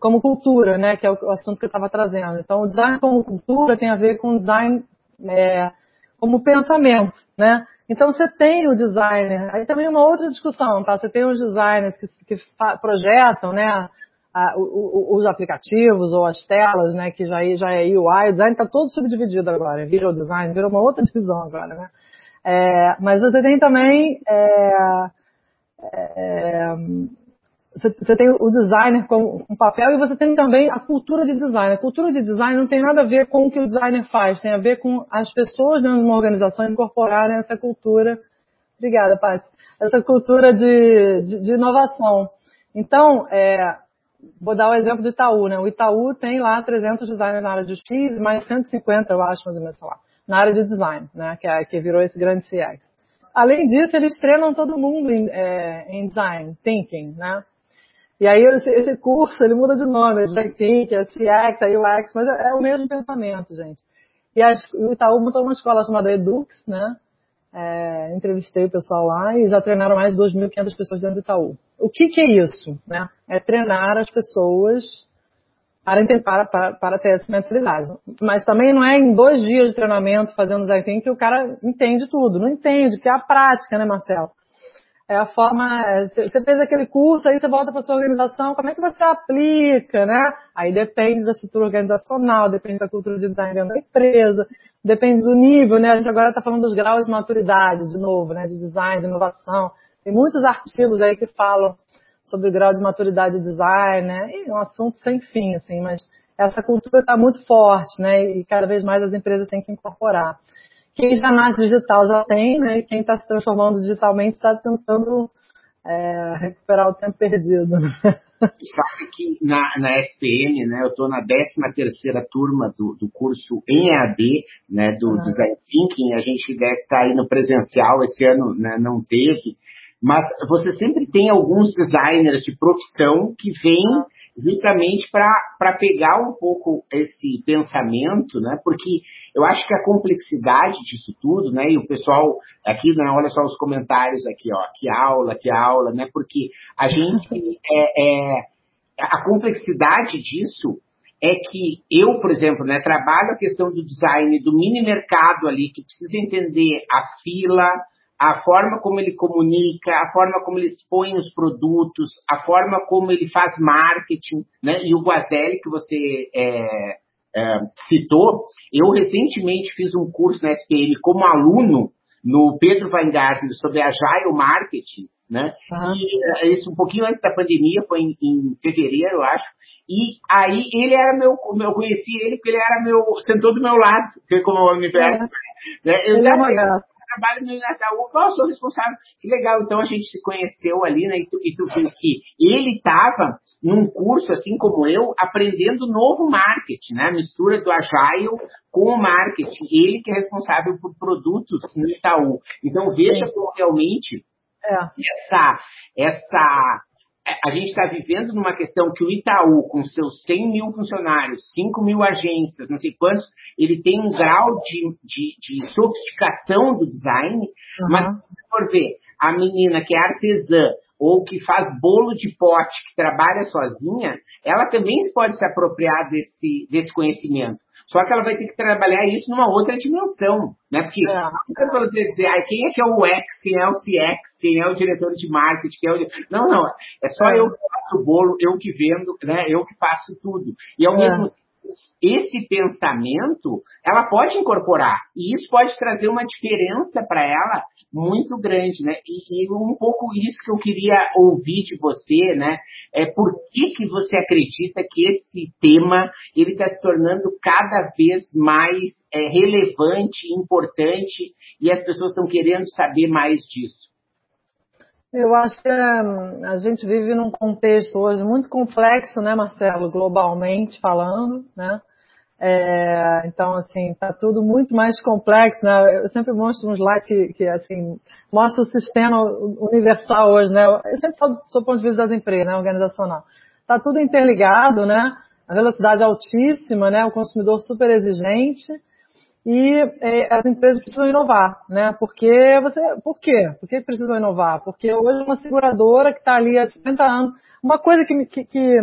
como cultura, né? Que é o assunto que eu estava trazendo. Então o design como cultura tem a ver com design é, como pensamento, né? Então você tem o designer, aí também uma outra discussão, tá? Você tem os designers que, que projetam, né? a, o, os aplicativos ou as telas, né, que já, já é UI, o design está todo subdividido agora, visual design, virou uma outra divisão agora, né. É, mas você tem também, é, é, você tem o designer com um papel e você tem também a cultura de design. A cultura de design não tem nada a ver com o que o designer faz, tem a ver com as pessoas dentro de uma organização incorporarem essa cultura. Obrigada, Paty. Essa cultura de, de, de inovação. Então, é, vou dar o exemplo do Itaú, né? O Itaú tem lá 300 designers na área de X, mais 150, eu acho, mais ou menos, sei lá, na área de design, né? Que, é, que virou esse grande CX. Além disso, eles treinam todo mundo em, é, em design, thinking, né? E aí esse, esse, curso, ele muda de nome, é design thinking, é CX, é UX, mas é, é o mesmo pensamento, gente. E as, o Itaú montou uma escola chamada Edux, né? É, entrevistei o pessoal lá e já treinaram mais de 2.500 pessoas dentro do Itaú. O que, que é isso? Né? É treinar as pessoas para, para, para, para ter essa mentalidade. Mas também não é em dois dias de treinamento fazendo design que o cara entende tudo. Não entende, que é a prática, né, Marcelo? É a forma. É, você fez aquele curso, aí você volta para sua organização, como é que você aplica, né? Aí depende da estrutura organizacional, depende da cultura de design dentro da empresa, depende do nível, né? A gente agora está falando dos graus de maturidade, de novo, né? De design, de inovação. Tem muitos artigos aí que falam sobre o grau de maturidade de design, né? E é um assunto sem fim, assim, mas essa cultura está muito forte, né? E cada vez mais as empresas têm que incorporar. Quem já nasce digital já tem, né? E quem está se transformando digitalmente está tentando é, recuperar o tempo perdido. Sabe que na, na SPM, né, eu estou na 13 terceira turma do, do curso em EAD, né, do uhum. Design Thinking, a gente deve estar tá aí no presencial, esse ano né, não teve, mas você sempre tem alguns designers de profissão que vêm justamente para pegar um pouco esse pensamento, né? Porque eu acho que a complexidade disso tudo, né? E o pessoal aqui, né? Olha só os comentários aqui, ó. Que aula, que aula, né? Porque a gente é, é a complexidade disso é que eu, por exemplo, né, trabalho a questão do design do mini mercado ali, que precisa entender a fila, a forma como ele comunica, a forma como ele expõe os produtos, a forma como ele faz marketing, né? E o Guazelli, que você é, é, citou, eu recentemente fiz um curso na SPM como aluno no Pedro Weingarten sobre Agile Marketing, né? Uhum. E é, isso um pouquinho antes da pandemia, foi em, em, fevereiro, eu acho. E aí ele era meu, eu conheci ele porque ele era meu, sentou do meu lado, <laughs> como eu me perto. É. Né? Eu, ele é trabalho no Itaú, qual eu sou responsável? Que legal, então a gente se conheceu ali, né? E tu, e tu viu que ele estava num curso, assim como eu, aprendendo novo marketing, né? A mistura do Agile com o marketing. Ele que é responsável por produtos no Itaú. Então veja Sim. como realmente é. essa, essa a gente está vivendo numa questão que o Itaú, com seus 100 mil funcionários, 5 mil agências, não sei quantos, ele tem um grau de, de, de sofisticação do design, uhum. mas se for ver a menina que é artesã ou que faz bolo de pote, que trabalha sozinha, ela também pode se apropriar desse, desse conhecimento. Só que ela vai ter que trabalhar isso numa outra dimensão, né? Porque é. não para você dizer, ah, quem é que é o X, quem é o CX, quem é o diretor de marketing, quem é o... Não, não. É só é. eu que faço o bolo, eu que vendo, né? Eu que faço tudo. E ao é. mesmo esse pensamento, ela pode incorporar. E isso pode trazer uma diferença para ela muito grande, né? E, e, um pouco isso que eu queria ouvir de você, né? É por que, que você acredita que esse tema ele está se tornando cada vez mais é, relevante, importante e as pessoas estão querendo saber mais disso? Eu acho que hum, a gente vive num contexto hoje muito complexo, né, Marcelo, globalmente falando, né? É, então, assim, está tudo muito mais complexo, né? Eu sempre mostro uns slides que, que, assim, mostra o sistema universal hoje, né? Eu sempre falo do ponto de vista das empresas, né, organizacional. Está tudo interligado, né? A velocidade altíssima, né? O consumidor super exigente e é, as empresas precisam inovar, né? Porque você, por quê? Por que precisam inovar? Porque hoje uma seguradora que está ali há 50 anos, uma coisa que, que, que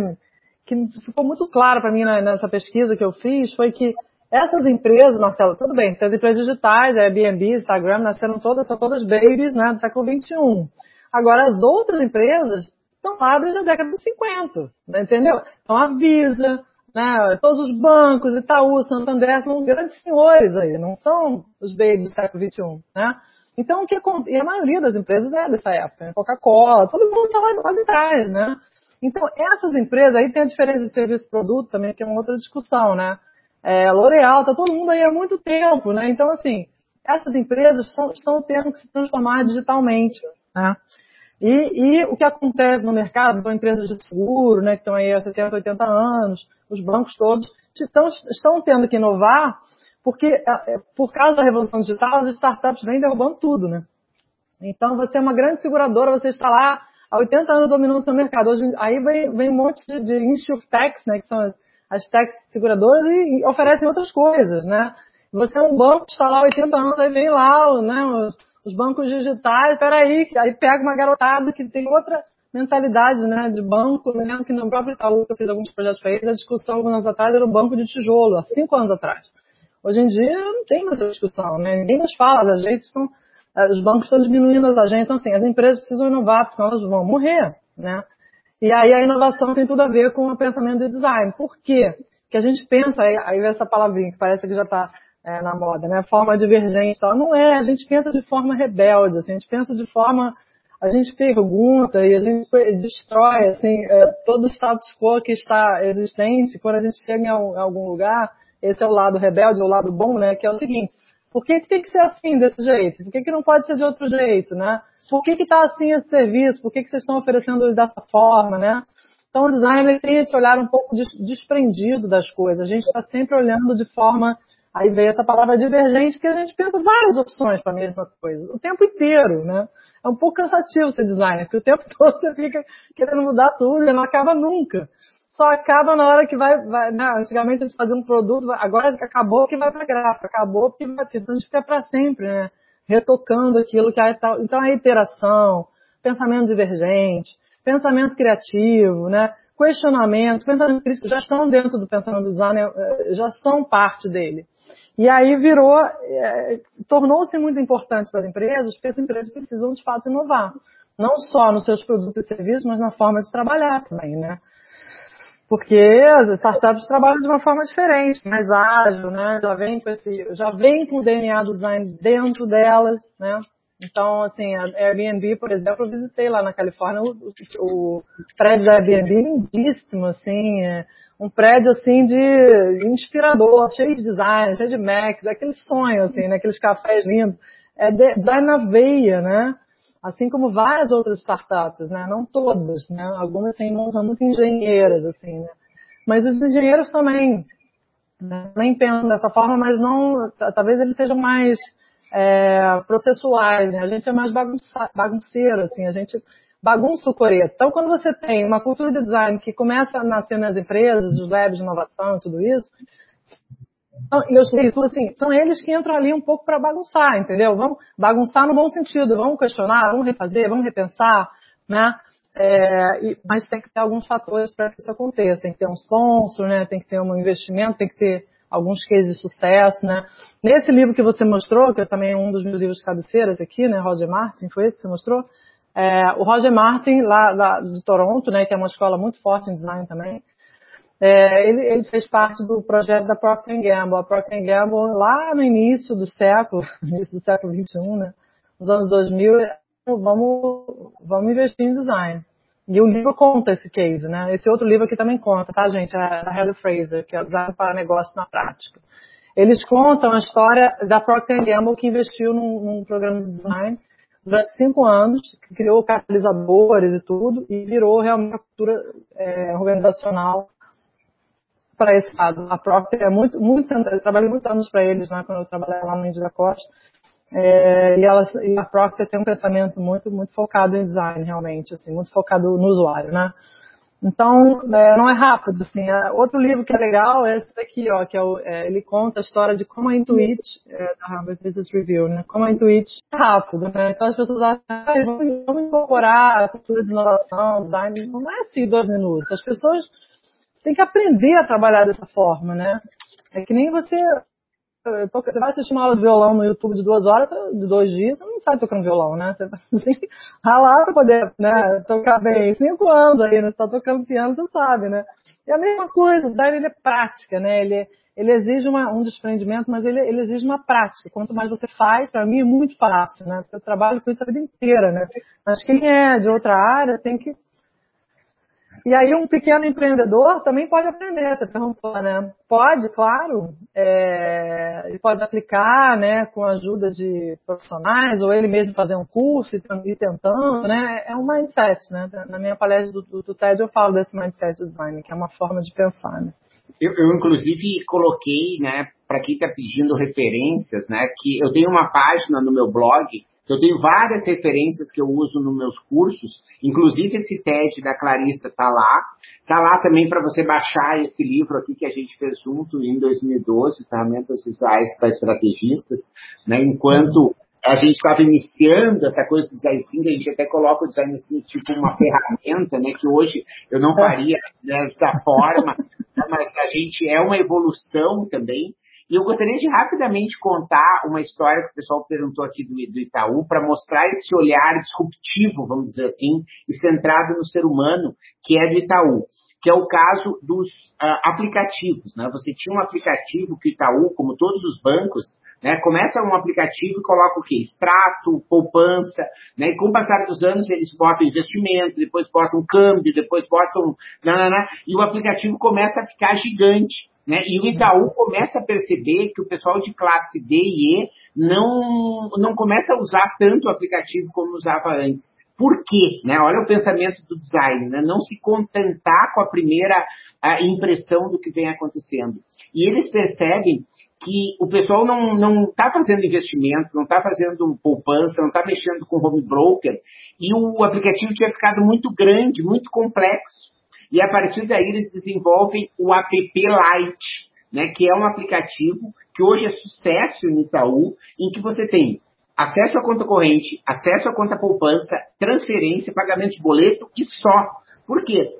que ficou muito claro para mim nessa pesquisa que eu fiz foi que essas empresas, Marcelo, tudo bem, as empresas digitais, Airbnb, Instagram, nasceram todas, são todas babies né, do século XXI. Agora, as outras empresas estão lá desde a década de 50, né, entendeu? Então, a Visa, né, todos os bancos, Itaú, Santander, são grandes senhores aí, não são os babies do século XXI, né? Então, o que e a maioria das empresas é dessa época, né? Coca-Cola, todo mundo está lá, lá de trás, né? Então, essas empresas, aí tem a diferença de serviço e produto também, que é uma outra discussão, né? É, L'Oréal, tá todo mundo aí há muito tempo, né? Então, assim, essas empresas são, estão tendo que se transformar digitalmente, né? E, e, o que acontece no mercado, com empresas de seguro, né, que estão aí há 70, 80 anos, os bancos todos, estão, estão tendo que inovar, porque é, por causa da revolução digital, as startups vêm derrubando tudo, né? Então, você é uma grande seguradora, você está lá há 80 anos dominando o seu mercado. Hoje, aí vem, vem um monte de, de insurtechs, né, que são as, as techs seguradoras, e, e, oferecem outras coisas, né? Você é um banco que está lá há 80 anos, aí vem lá, né, os, os bancos digitais, peraí, aí pega uma garotada que tem outra mentalidade né, de banco. Lembro que no próprio Itaú, que eu fiz alguns projetos para eles, a discussão alguns anos atrás era o banco de tijolo, há cinco anos atrás. Hoje em dia não tem mais essa discussão, né? Ninguém nos fala, as agências estão, os bancos estão diminuindo as agências, então assim, as empresas precisam inovar, porque elas vão morrer, né? E aí a inovação tem tudo a ver com o pensamento de design. Por quê? Porque a gente pensa, aí, aí essa palavrinha que parece que já está é, na moda, né? Forma divergente tal. Não é, a gente pensa de forma rebelde, assim, a gente pensa de forma. A gente pergunta e a gente destrói assim, é, todo o status quo que está existente quando a gente chega em algum lugar. Esse é o lado rebelde, o lado bom, né? Que é o seguinte: por que, que tem que ser assim, desse jeito? Por que, que não pode ser de outro jeito, né? Por que está assim esse serviço? Por que, que vocês estão oferecendo dessa forma, né? Então, o designer tem esse olhar um pouco desprendido das coisas. A gente está sempre olhando de forma Aí veio essa palavra divergente, que a gente pensa várias opções para a mesma coisa, o tempo inteiro, né? É um pouco cansativo ser designer, porque o tempo <laughs> todo você fica querendo mudar tudo e não acaba nunca. Só acaba na hora que vai, vai né? antigamente a gente fazia um produto, agora acabou que vai para gráfica, acabou que vai então a gente fica para sempre, né? Retocando aquilo que é tal. Então a iteração, pensamento divergente, pensamento criativo, né? questionamento, pensamento crítico, já estão dentro do pensamento do designer, eh, já são parte dele. E aí virou, é, tornou-se muito importante para as empresas, porque as empresas precisam de fato inovar. Não só nos seus produtos e serviços, mas na forma de trabalhar também, né? Porque as startups trabalham de uma forma diferente, mais ágil, né? Já vem com esse, já vem com o DNA do design dentro delas, né? Então, assim, a Airbnb, por exemplo, eu visitei lá na Califórnia o, o, prédio da Airbnb lindíssimo, assim, é, um prédio assim de inspirador, cheio de design, cheio de Macs, aquele sonho assim, né? aqueles cafés lindos. É design na veia, né? Assim como várias outras startups, né? Não todas, né? Algumas têm são muito engenheiras, assim, né? Mas os engenheiros também, né? nem pensam dessa forma, mas não, talvez eles sejam mais é, processuais, né? A gente é mais bagunceiro, assim, a gente bagunça o coreto. Então, quando você tem uma cultura de design que começa a nascer nas empresas, os labs de inovação e tudo isso, então, e os isso, assim, são eles que entram ali um pouco para bagunçar, entendeu? Vamos bagunçar no bom sentido, vamos questionar, vamos refazer, vamos repensar, né? É, e, mas tem que ter alguns fatores para que isso aconteça. Tem que ter um sponsor, né? Tem que ter um investimento, tem que ter alguns cases de sucesso, né? Nesse livro que você mostrou, que é também um dos meus livros cabeceiras aqui, né? Roger Martin, foi esse que você mostrou? É, o Roger Martin, lá, lá, de Toronto, né, que é uma escola muito forte em design também, é, ele, ele, fez parte do projeto da Procter Gamble. A Procter Gamble, lá no início do século, <laughs> início do século XXI, né, nos anos 2000, vamos, vamos investir em design. E o livro conta esse case, né? Esse outro livro aqui também conta, tá, gente? É da Heather Fraser, que é Design para Negócio na Prática. Eles contam a história da Procter Gamble que investiu num, num programa de design durante cinco anos, criou catalisadores e tudo, e virou realmente uma cultura é, organizacional para esse lado. A Procter é muito, muito eu trabalhei muitos anos para eles, né, quando eu trabalhei lá no Índio da Costa, é, e, elas, e a Procter tem um pensamento muito, muito focado em design, realmente, assim, muito focado no usuário, né. Então, é, não é rápido, assim. É, outro livro que é legal é esse daqui, ó, que é, o, é ele conta a história de como a Intuit, é, da Harvard Business Review, né? Como a Intuit é rápido, né? Então as pessoas acham, ah, vamos incorporar a cultura de inovação, design. Não é assim dois minutos. As pessoas têm que aprender a trabalhar dessa forma, né? É que nem você você vai assistir uma aula de violão no YouTube de duas horas, de dois dias, você não sabe tocando violão, né? Você tem que ralar para poder né, tocar bem. Cinco anos aí, né? Você tá tocando piano, você sabe, né? E a mesma coisa, o design ele é prática, né? Ele, ele exige uma, um desprendimento, mas ele, ele exige uma prática. Quanto mais você faz, para mim é muito fácil, né? Eu trabalho com isso a vida inteira, né? Mas quem é de outra área tem que E aí um pequeno empreendedor também pode aprender, você né? Pode, claro, é, ele pode aplicar, né, com a ajuda de profissionais, ou ele mesmo fazer um curso e ir tentando, né? É um mindset, né? Na minha palestra do, do, do TED eu falo desse mindset design, que é uma forma de pensar, né? Eu, eu, inclusive, coloquei, né, para quem está pedindo referências, né, que eu tenho uma página no meu blog eu tenho várias referências que eu uso nos meus cursos, inclusive esse TED da Clarissa está lá. Está lá também para você baixar esse livro aqui que a gente fez junto em 2012, Ferramentas Visuais para Estrategistas, né? enquanto a gente estava iniciando essa coisa do design thinking, a gente até coloca o design thinking tipo uma ferramenta, né, que hoje eu não faria dessa forma, <laughs> mas a gente é uma evolução também, e eu gostaria de rapidamente contar uma história que o pessoal perguntou aqui do, do Itaú, para mostrar esse olhar disruptivo, vamos dizer assim, centrado no ser humano, que é do Itaú que é o caso dos uh, aplicativos. Né? Você tinha um aplicativo que o Itaú, como todos os bancos, né, começa um aplicativo e coloca o quê? Extrato, poupança, né? e com o passar dos anos eles botam investimento, depois botam câmbio, depois botam... Nanana, e o aplicativo começa a ficar gigante. Né? E o Itaú começa a perceber que o pessoal de classe D e E não, não começa a usar tanto o aplicativo como usava antes. Por quê? Né? Olha o pensamento do design, né? não se contentar com a primeira a impressão do que vem acontecendo. E eles percebem que o pessoal não está fazendo investimentos, não está fazendo poupança, não está mexendo com home broker, e o aplicativo tinha ficado muito grande, muito complexo. E a partir daí eles desenvolvem o app Lite, né, que é um aplicativo que hoje é sucesso no Itaú, em que você tem acesso à conta corrente, acesso à conta poupança, transferência, pagamento de boleto e só. Por quê?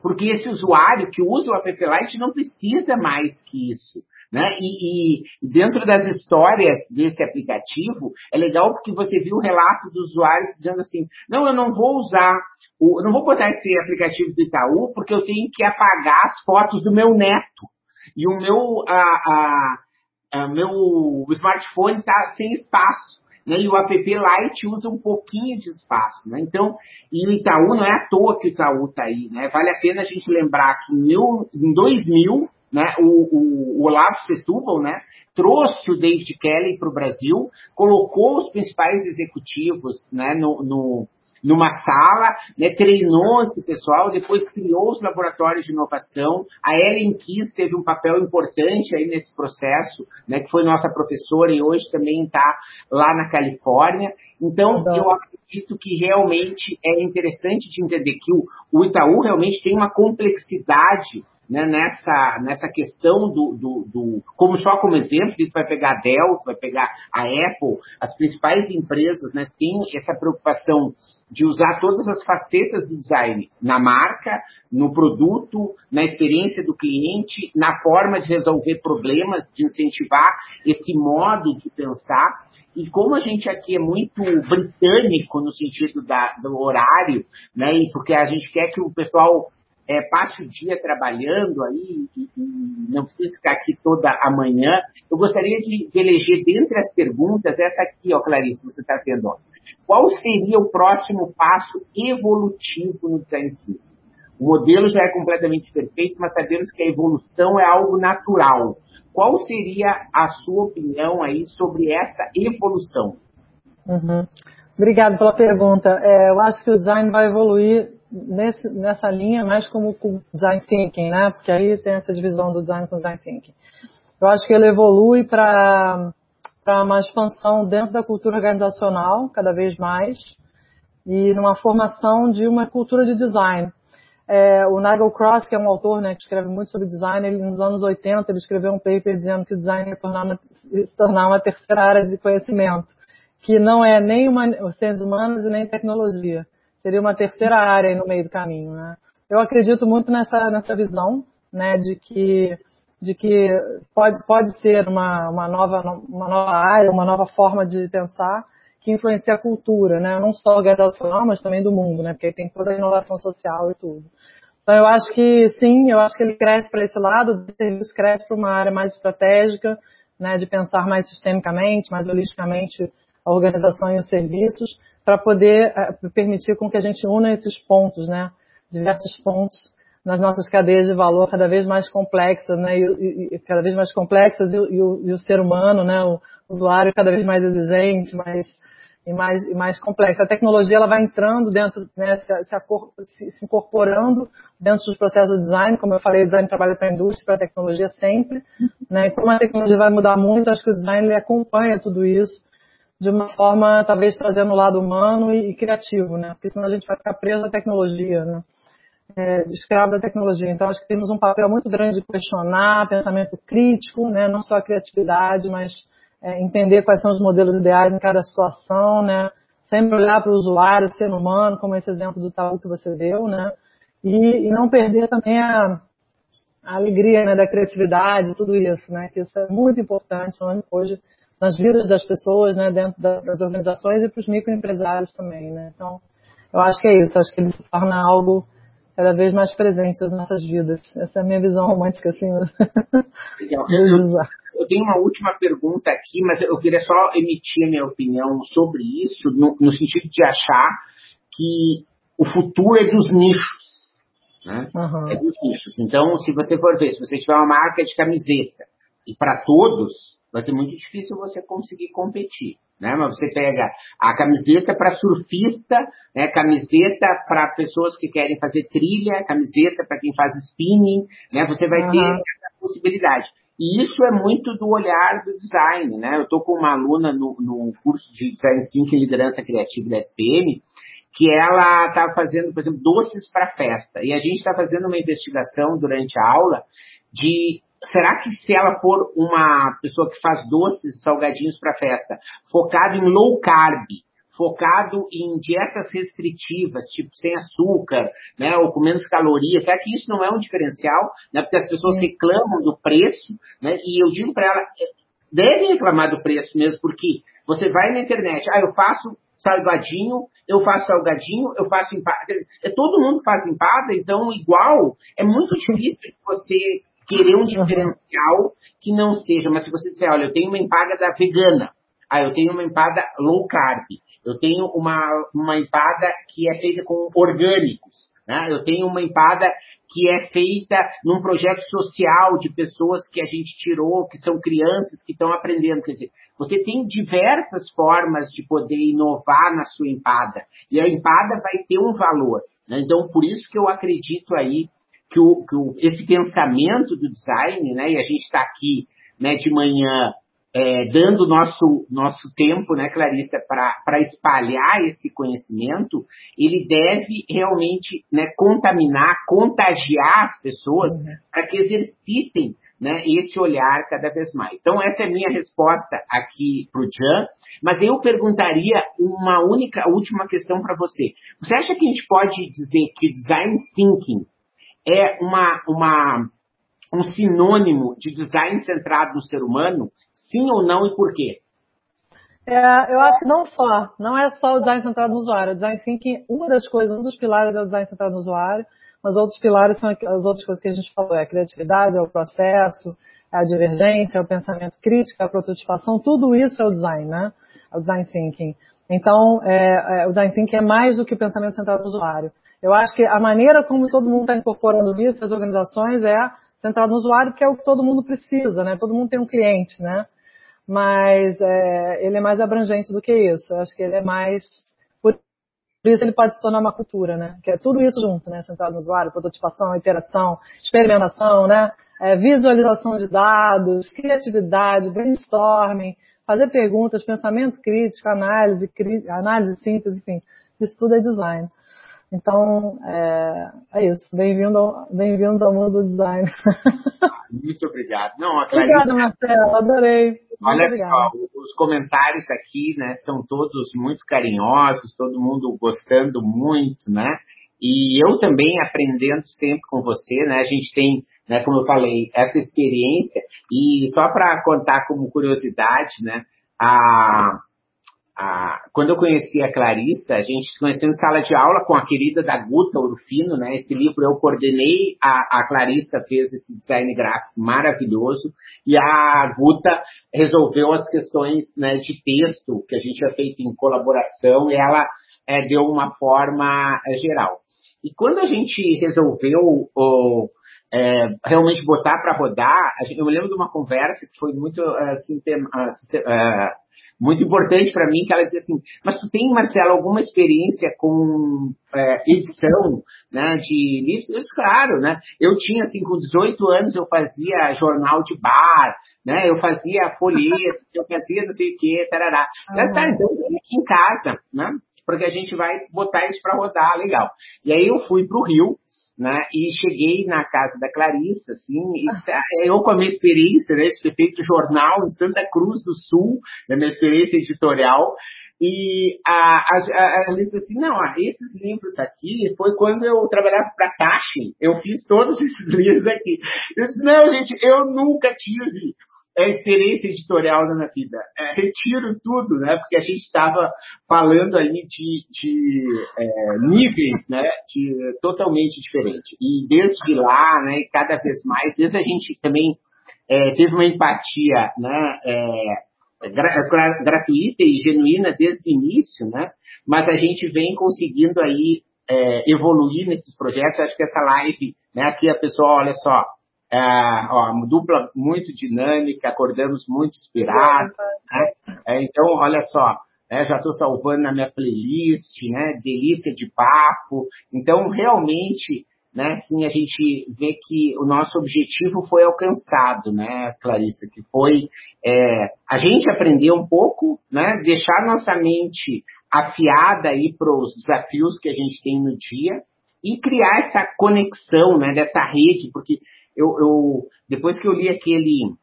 Porque esse usuário que usa o app Lite não precisa mais que isso. Né? E, e, dentro das histórias desse aplicativo, é legal porque você viu o relato dos usuários dizendo assim: não, eu não vou usar o, eu não vou botar esse aplicativo do Itaú porque eu tenho que apagar as fotos do meu neto. E o meu, a, a, a meu smartphone está sem espaço. Né? E o app Lite usa um pouquinho de espaço. Né? Então, e o Itaú não é à toa que o Itaú está aí. Né? Vale a pena a gente lembrar que em, em 2000, né, o, o, Olavo Setúbal, né, trouxe o David Kelly para o Brasil, colocou os principais executivos né, no, no, numa sala, né, treinou esse pessoal, depois criou os laboratórios de inovação. A Ellen Kiss teve um papel importante aí nesse processo, né, que foi nossa professora e hoje também está lá na Califórnia. Então, eu acredito que realmente é interessante de entender que o, o Itaú realmente tem uma complexidade né, nessa, nessa questão do, do, do, como só como exemplo, isso vai pegar a Dell, vai pegar a Apple, as principais empresas, né, têm essa preocupação de usar todas as facetas do design na marca, no produto, na experiência do cliente, na forma de resolver problemas, de incentivar esse modo de pensar. E como a gente aqui é muito britânico no sentido da, do horário, né, e porque a gente quer que o pessoal é, passe o dia trabalhando aí e, e, não precisa ficar aqui toda a manhã. Eu gostaria de, de eleger dentre as perguntas essa aqui, ó, Clarice, você está vendo, ó. Qual seria o próximo passo evolutivo no design? O modelo já é completamente perfeito, mas sabemos que a evolução é algo natural. Qual seria a sua opinião aí sobre essa evolução? Uhum. Obrigado pela pergunta. É, eu acho que o design vai evoluir nesse, nessa linha mais como design thinking, né? Porque aí tem essa divisão do design com design thinking. Eu acho que ele evolui para uma expansão dentro da cultura organizacional, cada vez mais, e numa formação de uma cultura de design. É, o Nigel Cross, que é um autor né, que escreve muito sobre design, ele, nos anos 80 ele escreveu um paper dizendo que o design ia tornar uma, se tornar uma terceira área de conhecimento, que não é nem uma, ciências humanas e nem tecnologia seria uma terceira área no meio do caminho, né? Eu acredito muito nessa, nessa visão, né, de que, de que pode, pode ser uma, uma, nova, uma nova área, uma nova forma de pensar que influencia a cultura, né, não só organizacional, mas também do mundo, né, porque tem toda a inovação social e tudo. Então eu acho que sim, eu acho que ele cresce para esse lado, o serviço cresce para uma área mais estratégica, né, de pensar mais sistemicamente, mais holisticamente a organização e os serviços, para poder uh, permitir com que a gente una esses pontos, né? diversos pontos nas nossas cadeias de valor cada vez mais complexas, né? E, e cada vez mais complexas e, e, o, e, o, ser humano, né? O usuário cada vez mais exigente, mais e mais, e mais complexa. A tecnologia ela vai entrando dentro, né, se, se, se, incorporando dentro dos processos de design. Como eu falei, design trabalha para a indústria, para a tecnologia sempre. Né, e como a tecnologia vai mudar muito, acho que o design ele acompanha tudo isso de uma forma, talvez, trazendo o lado humano e, criativo, né? Porque senão a gente vai ficar preso à tecnologia, né? É, escravo da tecnologia. Então, acho que temos um papel muito grande de questionar, pensamento crítico, né? Não só a criatividade, mas é, entender quais são os modelos ideais em cada situação, né? Sempre olhar para o usuário, ser humano, como esse exemplo do Taú que você deu, né? E, e não perder também a, a alegria né, da criatividade, tudo isso, né? Que isso é muito importante hoje nas vidas das pessoas, né? Dentro das organizações e para os microempresários também, né? Então, eu acho que é isso. Acho que ele se torna algo cada vez mais presente nas nossas vidas. Essa é a minha visão romântica, assim. Né? Legal. <laughs> Eu tenho uma última pergunta aqui, mas eu queria só emitir a minha opinião sobre isso, no, no sentido de achar que o futuro é dos nichos. Né? Uhum. É dos nichos. Então, se você for ver, se você tiver uma marca de camiseta e para todos, vai ser muito difícil você conseguir competir. Né? Mas você pega a camiseta para surfista, né? camiseta para pessoas que querem fazer trilha, camiseta para quem faz spinning, né? Você vai uhum. ter essa possibilidade. E isso é muito do olhar do design, né? Eu estou com uma aluna no, no, curso de Design Thinking e Liderança Criativa da SPM, que ela está fazendo, por exemplo, doces para festa. E a gente está fazendo uma investigação durante a aula de será que se ela for uma pessoa que faz doces, salgadinhos para festa, focado em low carb, focado em dietas restritivas, tipo sem açúcar, né, ou com menos calorias, será que isso não é um diferencial? Né, porque as pessoas reclamam do preço, né, e eu digo para ela, é, devem reclamar do preço mesmo, porque você vai na internet, ah, eu faço salgadinho, eu faço salgadinho, eu faço empada, é, todo mundo faz empada, então igual, é muito difícil você querer um diferencial que não seja, mas se você disser, olha, eu tenho uma empada da vegana, ah, eu tenho uma empada low carb, eu tenho uma, uma empada que é feita com orgânicos. Né? Eu tenho uma empada que é feita num projeto social de pessoas que a gente tirou, que são crianças que estão aprendendo. Quer dizer, você tem diversas formas de poder inovar na sua empada. E a empada vai ter um valor. Né? Então, por isso que eu acredito aí que, o, que o, esse pensamento do design, né? e a gente está aqui né, de manhã é, dando nosso, nosso tempo, né, Clarissa, para espalhar esse conhecimento, ele deve realmente né, contaminar, contagiar as pessoas uhum. para que exercitem né, esse olhar cada vez mais. Então, essa é a minha resposta aqui para o Jan, mas eu perguntaria uma única, última questão para você. Você acha que a gente pode dizer que design thinking é uma, uma, um sinônimo de design centrado no ser humano? Sim ou não e por quê? É, eu acho que não só, não é só o design centrado no usuário. O design thinking, uma das coisas, um dos pilares é o design centrado no usuário, mas outros pilares são as outras coisas que a gente falou, é a criatividade, é o processo, é a divergência, é o pensamento crítico, é a prototipação, tudo isso é o design, né? É o design thinking. Então, é, é, o design thinking é mais do que o pensamento centrado no usuário. Eu acho que a maneira como todo mundo está incorporando isso, as organizações, é centrado no usuário, que é o que todo mundo precisa, né? Todo mundo tem um cliente, né? mas é, ele é mais abrangente do que isso. Eu acho que ele é mais. Por isso ele pode se tornar uma cultura, né? Que é tudo isso junto, né? Centrado no usuário, prototipação, interação, experimentação, né? É, visualização de dados, criatividade, brainstorming, fazer perguntas, pensamento crítico, análise, análise, síntese, enfim. Isso tudo é design. Então, é, é isso. Bem-vindo ao, bem ao mundo do design. <laughs> Muito obrigado. Não, Obrigada, Marcelo. Adorei. Olha só, os comentários aqui, né, são todos muito carinhosos, todo mundo gostando muito, né? E eu também aprendendo sempre com você, né? A gente tem, né, como eu falei, essa experiência. E só para contar como curiosidade, né? A, a, quando eu conheci a Clarissa, a gente se conheceu em sala de aula com a querida da Guta Urufino, né? Esse livro eu coordenei, a, a Clarissa fez esse design gráfico maravilhoso e a Guta resolveu as questões né, de texto que a gente tinha feito em colaboração e ela é, deu uma forma é, geral. E quando a gente resolveu é, realmente botar para rodar, eu me lembro de uma conversa que foi muito assim, tem, uh, muito importante para mim, que ela dizia assim, mas tu tem, Marcelo, alguma experiência com é, edição né, de livros? Eu disse, claro, né? Eu tinha, assim, com 18 anos, eu fazia jornal de bar, né? Eu fazia folheto, <laughs> eu fazia não sei o quê, tarará. Ah. Tá, então, aqui em casa, né? Porque a gente vai botar isso para rodar, legal. E aí eu fui para o Rio, né? E cheguei na casa da Clarissa, assim, e ah, eu com a minha experiência, né, de ter feito jornal em Santa Cruz do Sul, na minha experiência editorial, e a, a, a disse assim, não, ah, esses livros aqui foi quando eu trabalhava para Tachi, eu fiz todos <laughs> esses livros aqui. Eu disse, não, gente, eu nunca tive é experiência editorial na minha vida. É, retiro tudo, né? Porque a gente estava falando aí de, de é, níveis, né? De, totalmente diferente. E desde lá, né? Cada vez mais, desde a gente também é, teve uma empatia, né? É, gra, gratuita e genuína desde o início, né? Mas a gente vem conseguindo aí é, evoluir nesses projetos. acho que essa live, né? Aqui a pessoa, olha só, é, ó, dupla muito dinâmica, acordamos muito inspirados. Né? É, então, olha só, né, já estou salvando na minha playlist, né? Delícia de papo. Então, realmente, né, sim, a gente vê que o nosso objetivo foi alcançado, né, Clarissa? Que foi é, a gente aprender um pouco, né? Deixar nossa mente afiada aí para os desafios que a gente tem no dia e criar essa conexão, né, dessa rede, porque eu, eu, depois que eu li aquele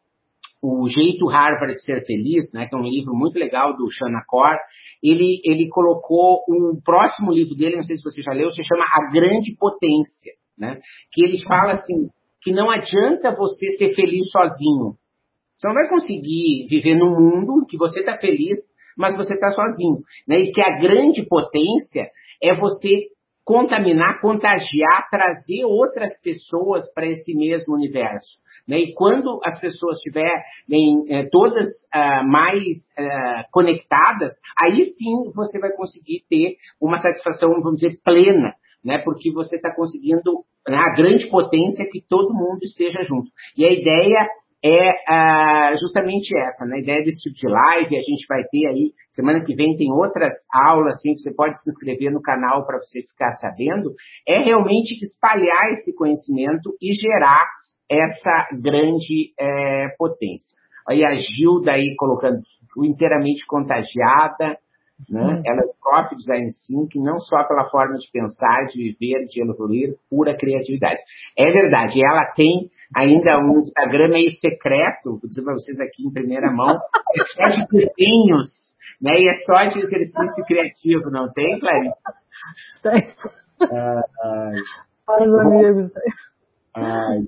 o Jeito Harvard de Ser Feliz, né, que é um livro muito legal do Shana Core, ele, ele colocou um próximo livro dele, não sei se você já leu, se chama A Grande Potência, né, que ele fala assim, que não adianta você ser feliz sozinho. Você não vai conseguir viver num mundo que você está feliz, mas você está sozinho. Né, e que a grande potência é você contaminar, contagiar, trazer outras pessoas para esse mesmo universo. Né? E quando as pessoas estiverem é, todas uh, mais uh, conectadas, aí sim você vai conseguir ter uma satisfação, vamos dizer, plena, né? porque você está conseguindo né, a grande potência que todo mundo esteja junto. E a ideia é ah, justamente essa, né? A ideia desse tipo de live, a gente vai ter aí, semana que vem tem outras aulas, assim, você pode se inscrever no canal para você ficar sabendo, é realmente espalhar esse conhecimento e gerar essa grande é, potência. Aí a Gilda aí colocando inteiramente contagiada, né? Hum. Ela é próprio design thinking, não só pela forma de pensar, de viver, de evoluir, pura criatividade. É verdade, ela tem ainda um Instagram meio secreto, vou dizer para vocês aqui em primeira mão, é só de desenhos, né? E é só de exercício criativo, não tem, Clarice? Tem. Ah, Para os amigos. Ai,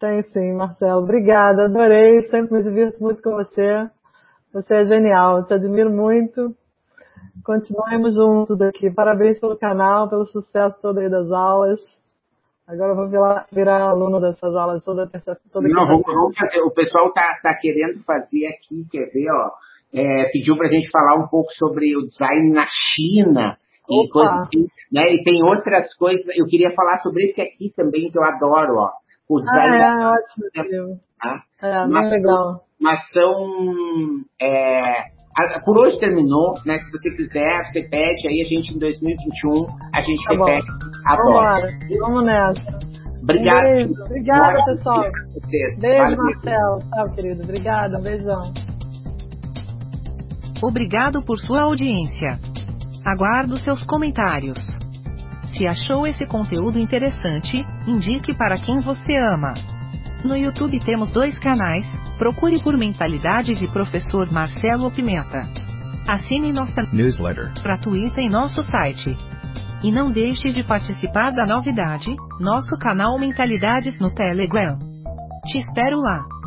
tem sim, Marcelo. Obrigada, adorei. Sempre me divirto muito com você. Você é genial, te admiro muito. Continuemos juntos aqui. Parabéns pelo canal, pelo sucesso todo aí das aulas. Agora eu vou virar, virar aluno dessas aulas toda terça toda Não, vamos, vamos fazer. O pessoal tá, tá querendo fazer aqui, quer ver, ó. É, pediu pra gente falar um pouco sobre o design na China. E, coisa assim, né? e tem outras coisas. Eu queria falar sobre esse aqui também, que eu adoro, ó. O design ah, é, ótimo. Tá? É, mas, legal. Mas são. É, por hoje terminou, né? Se você quiser, você pede aí, a gente em 2021, a gente tá repete a Vambora, vamos nessa. Obrigado. Um beijo. Obrigada, pessoal. Beijo, Valeu. Marcelo. Tchau, querido. Obrigada. Um beijão. Obrigado por sua audiência. Aguardo seus comentários. Se achou esse conteúdo interessante, indique para quem você ama. No YouTube temos dois canais, procure por Mentalidade de Professor Marcelo Pimenta. Assine nossa newsletter gratuita em nosso site. E não deixe de participar da novidade, nosso canal Mentalidades no Telegram. Te espero lá!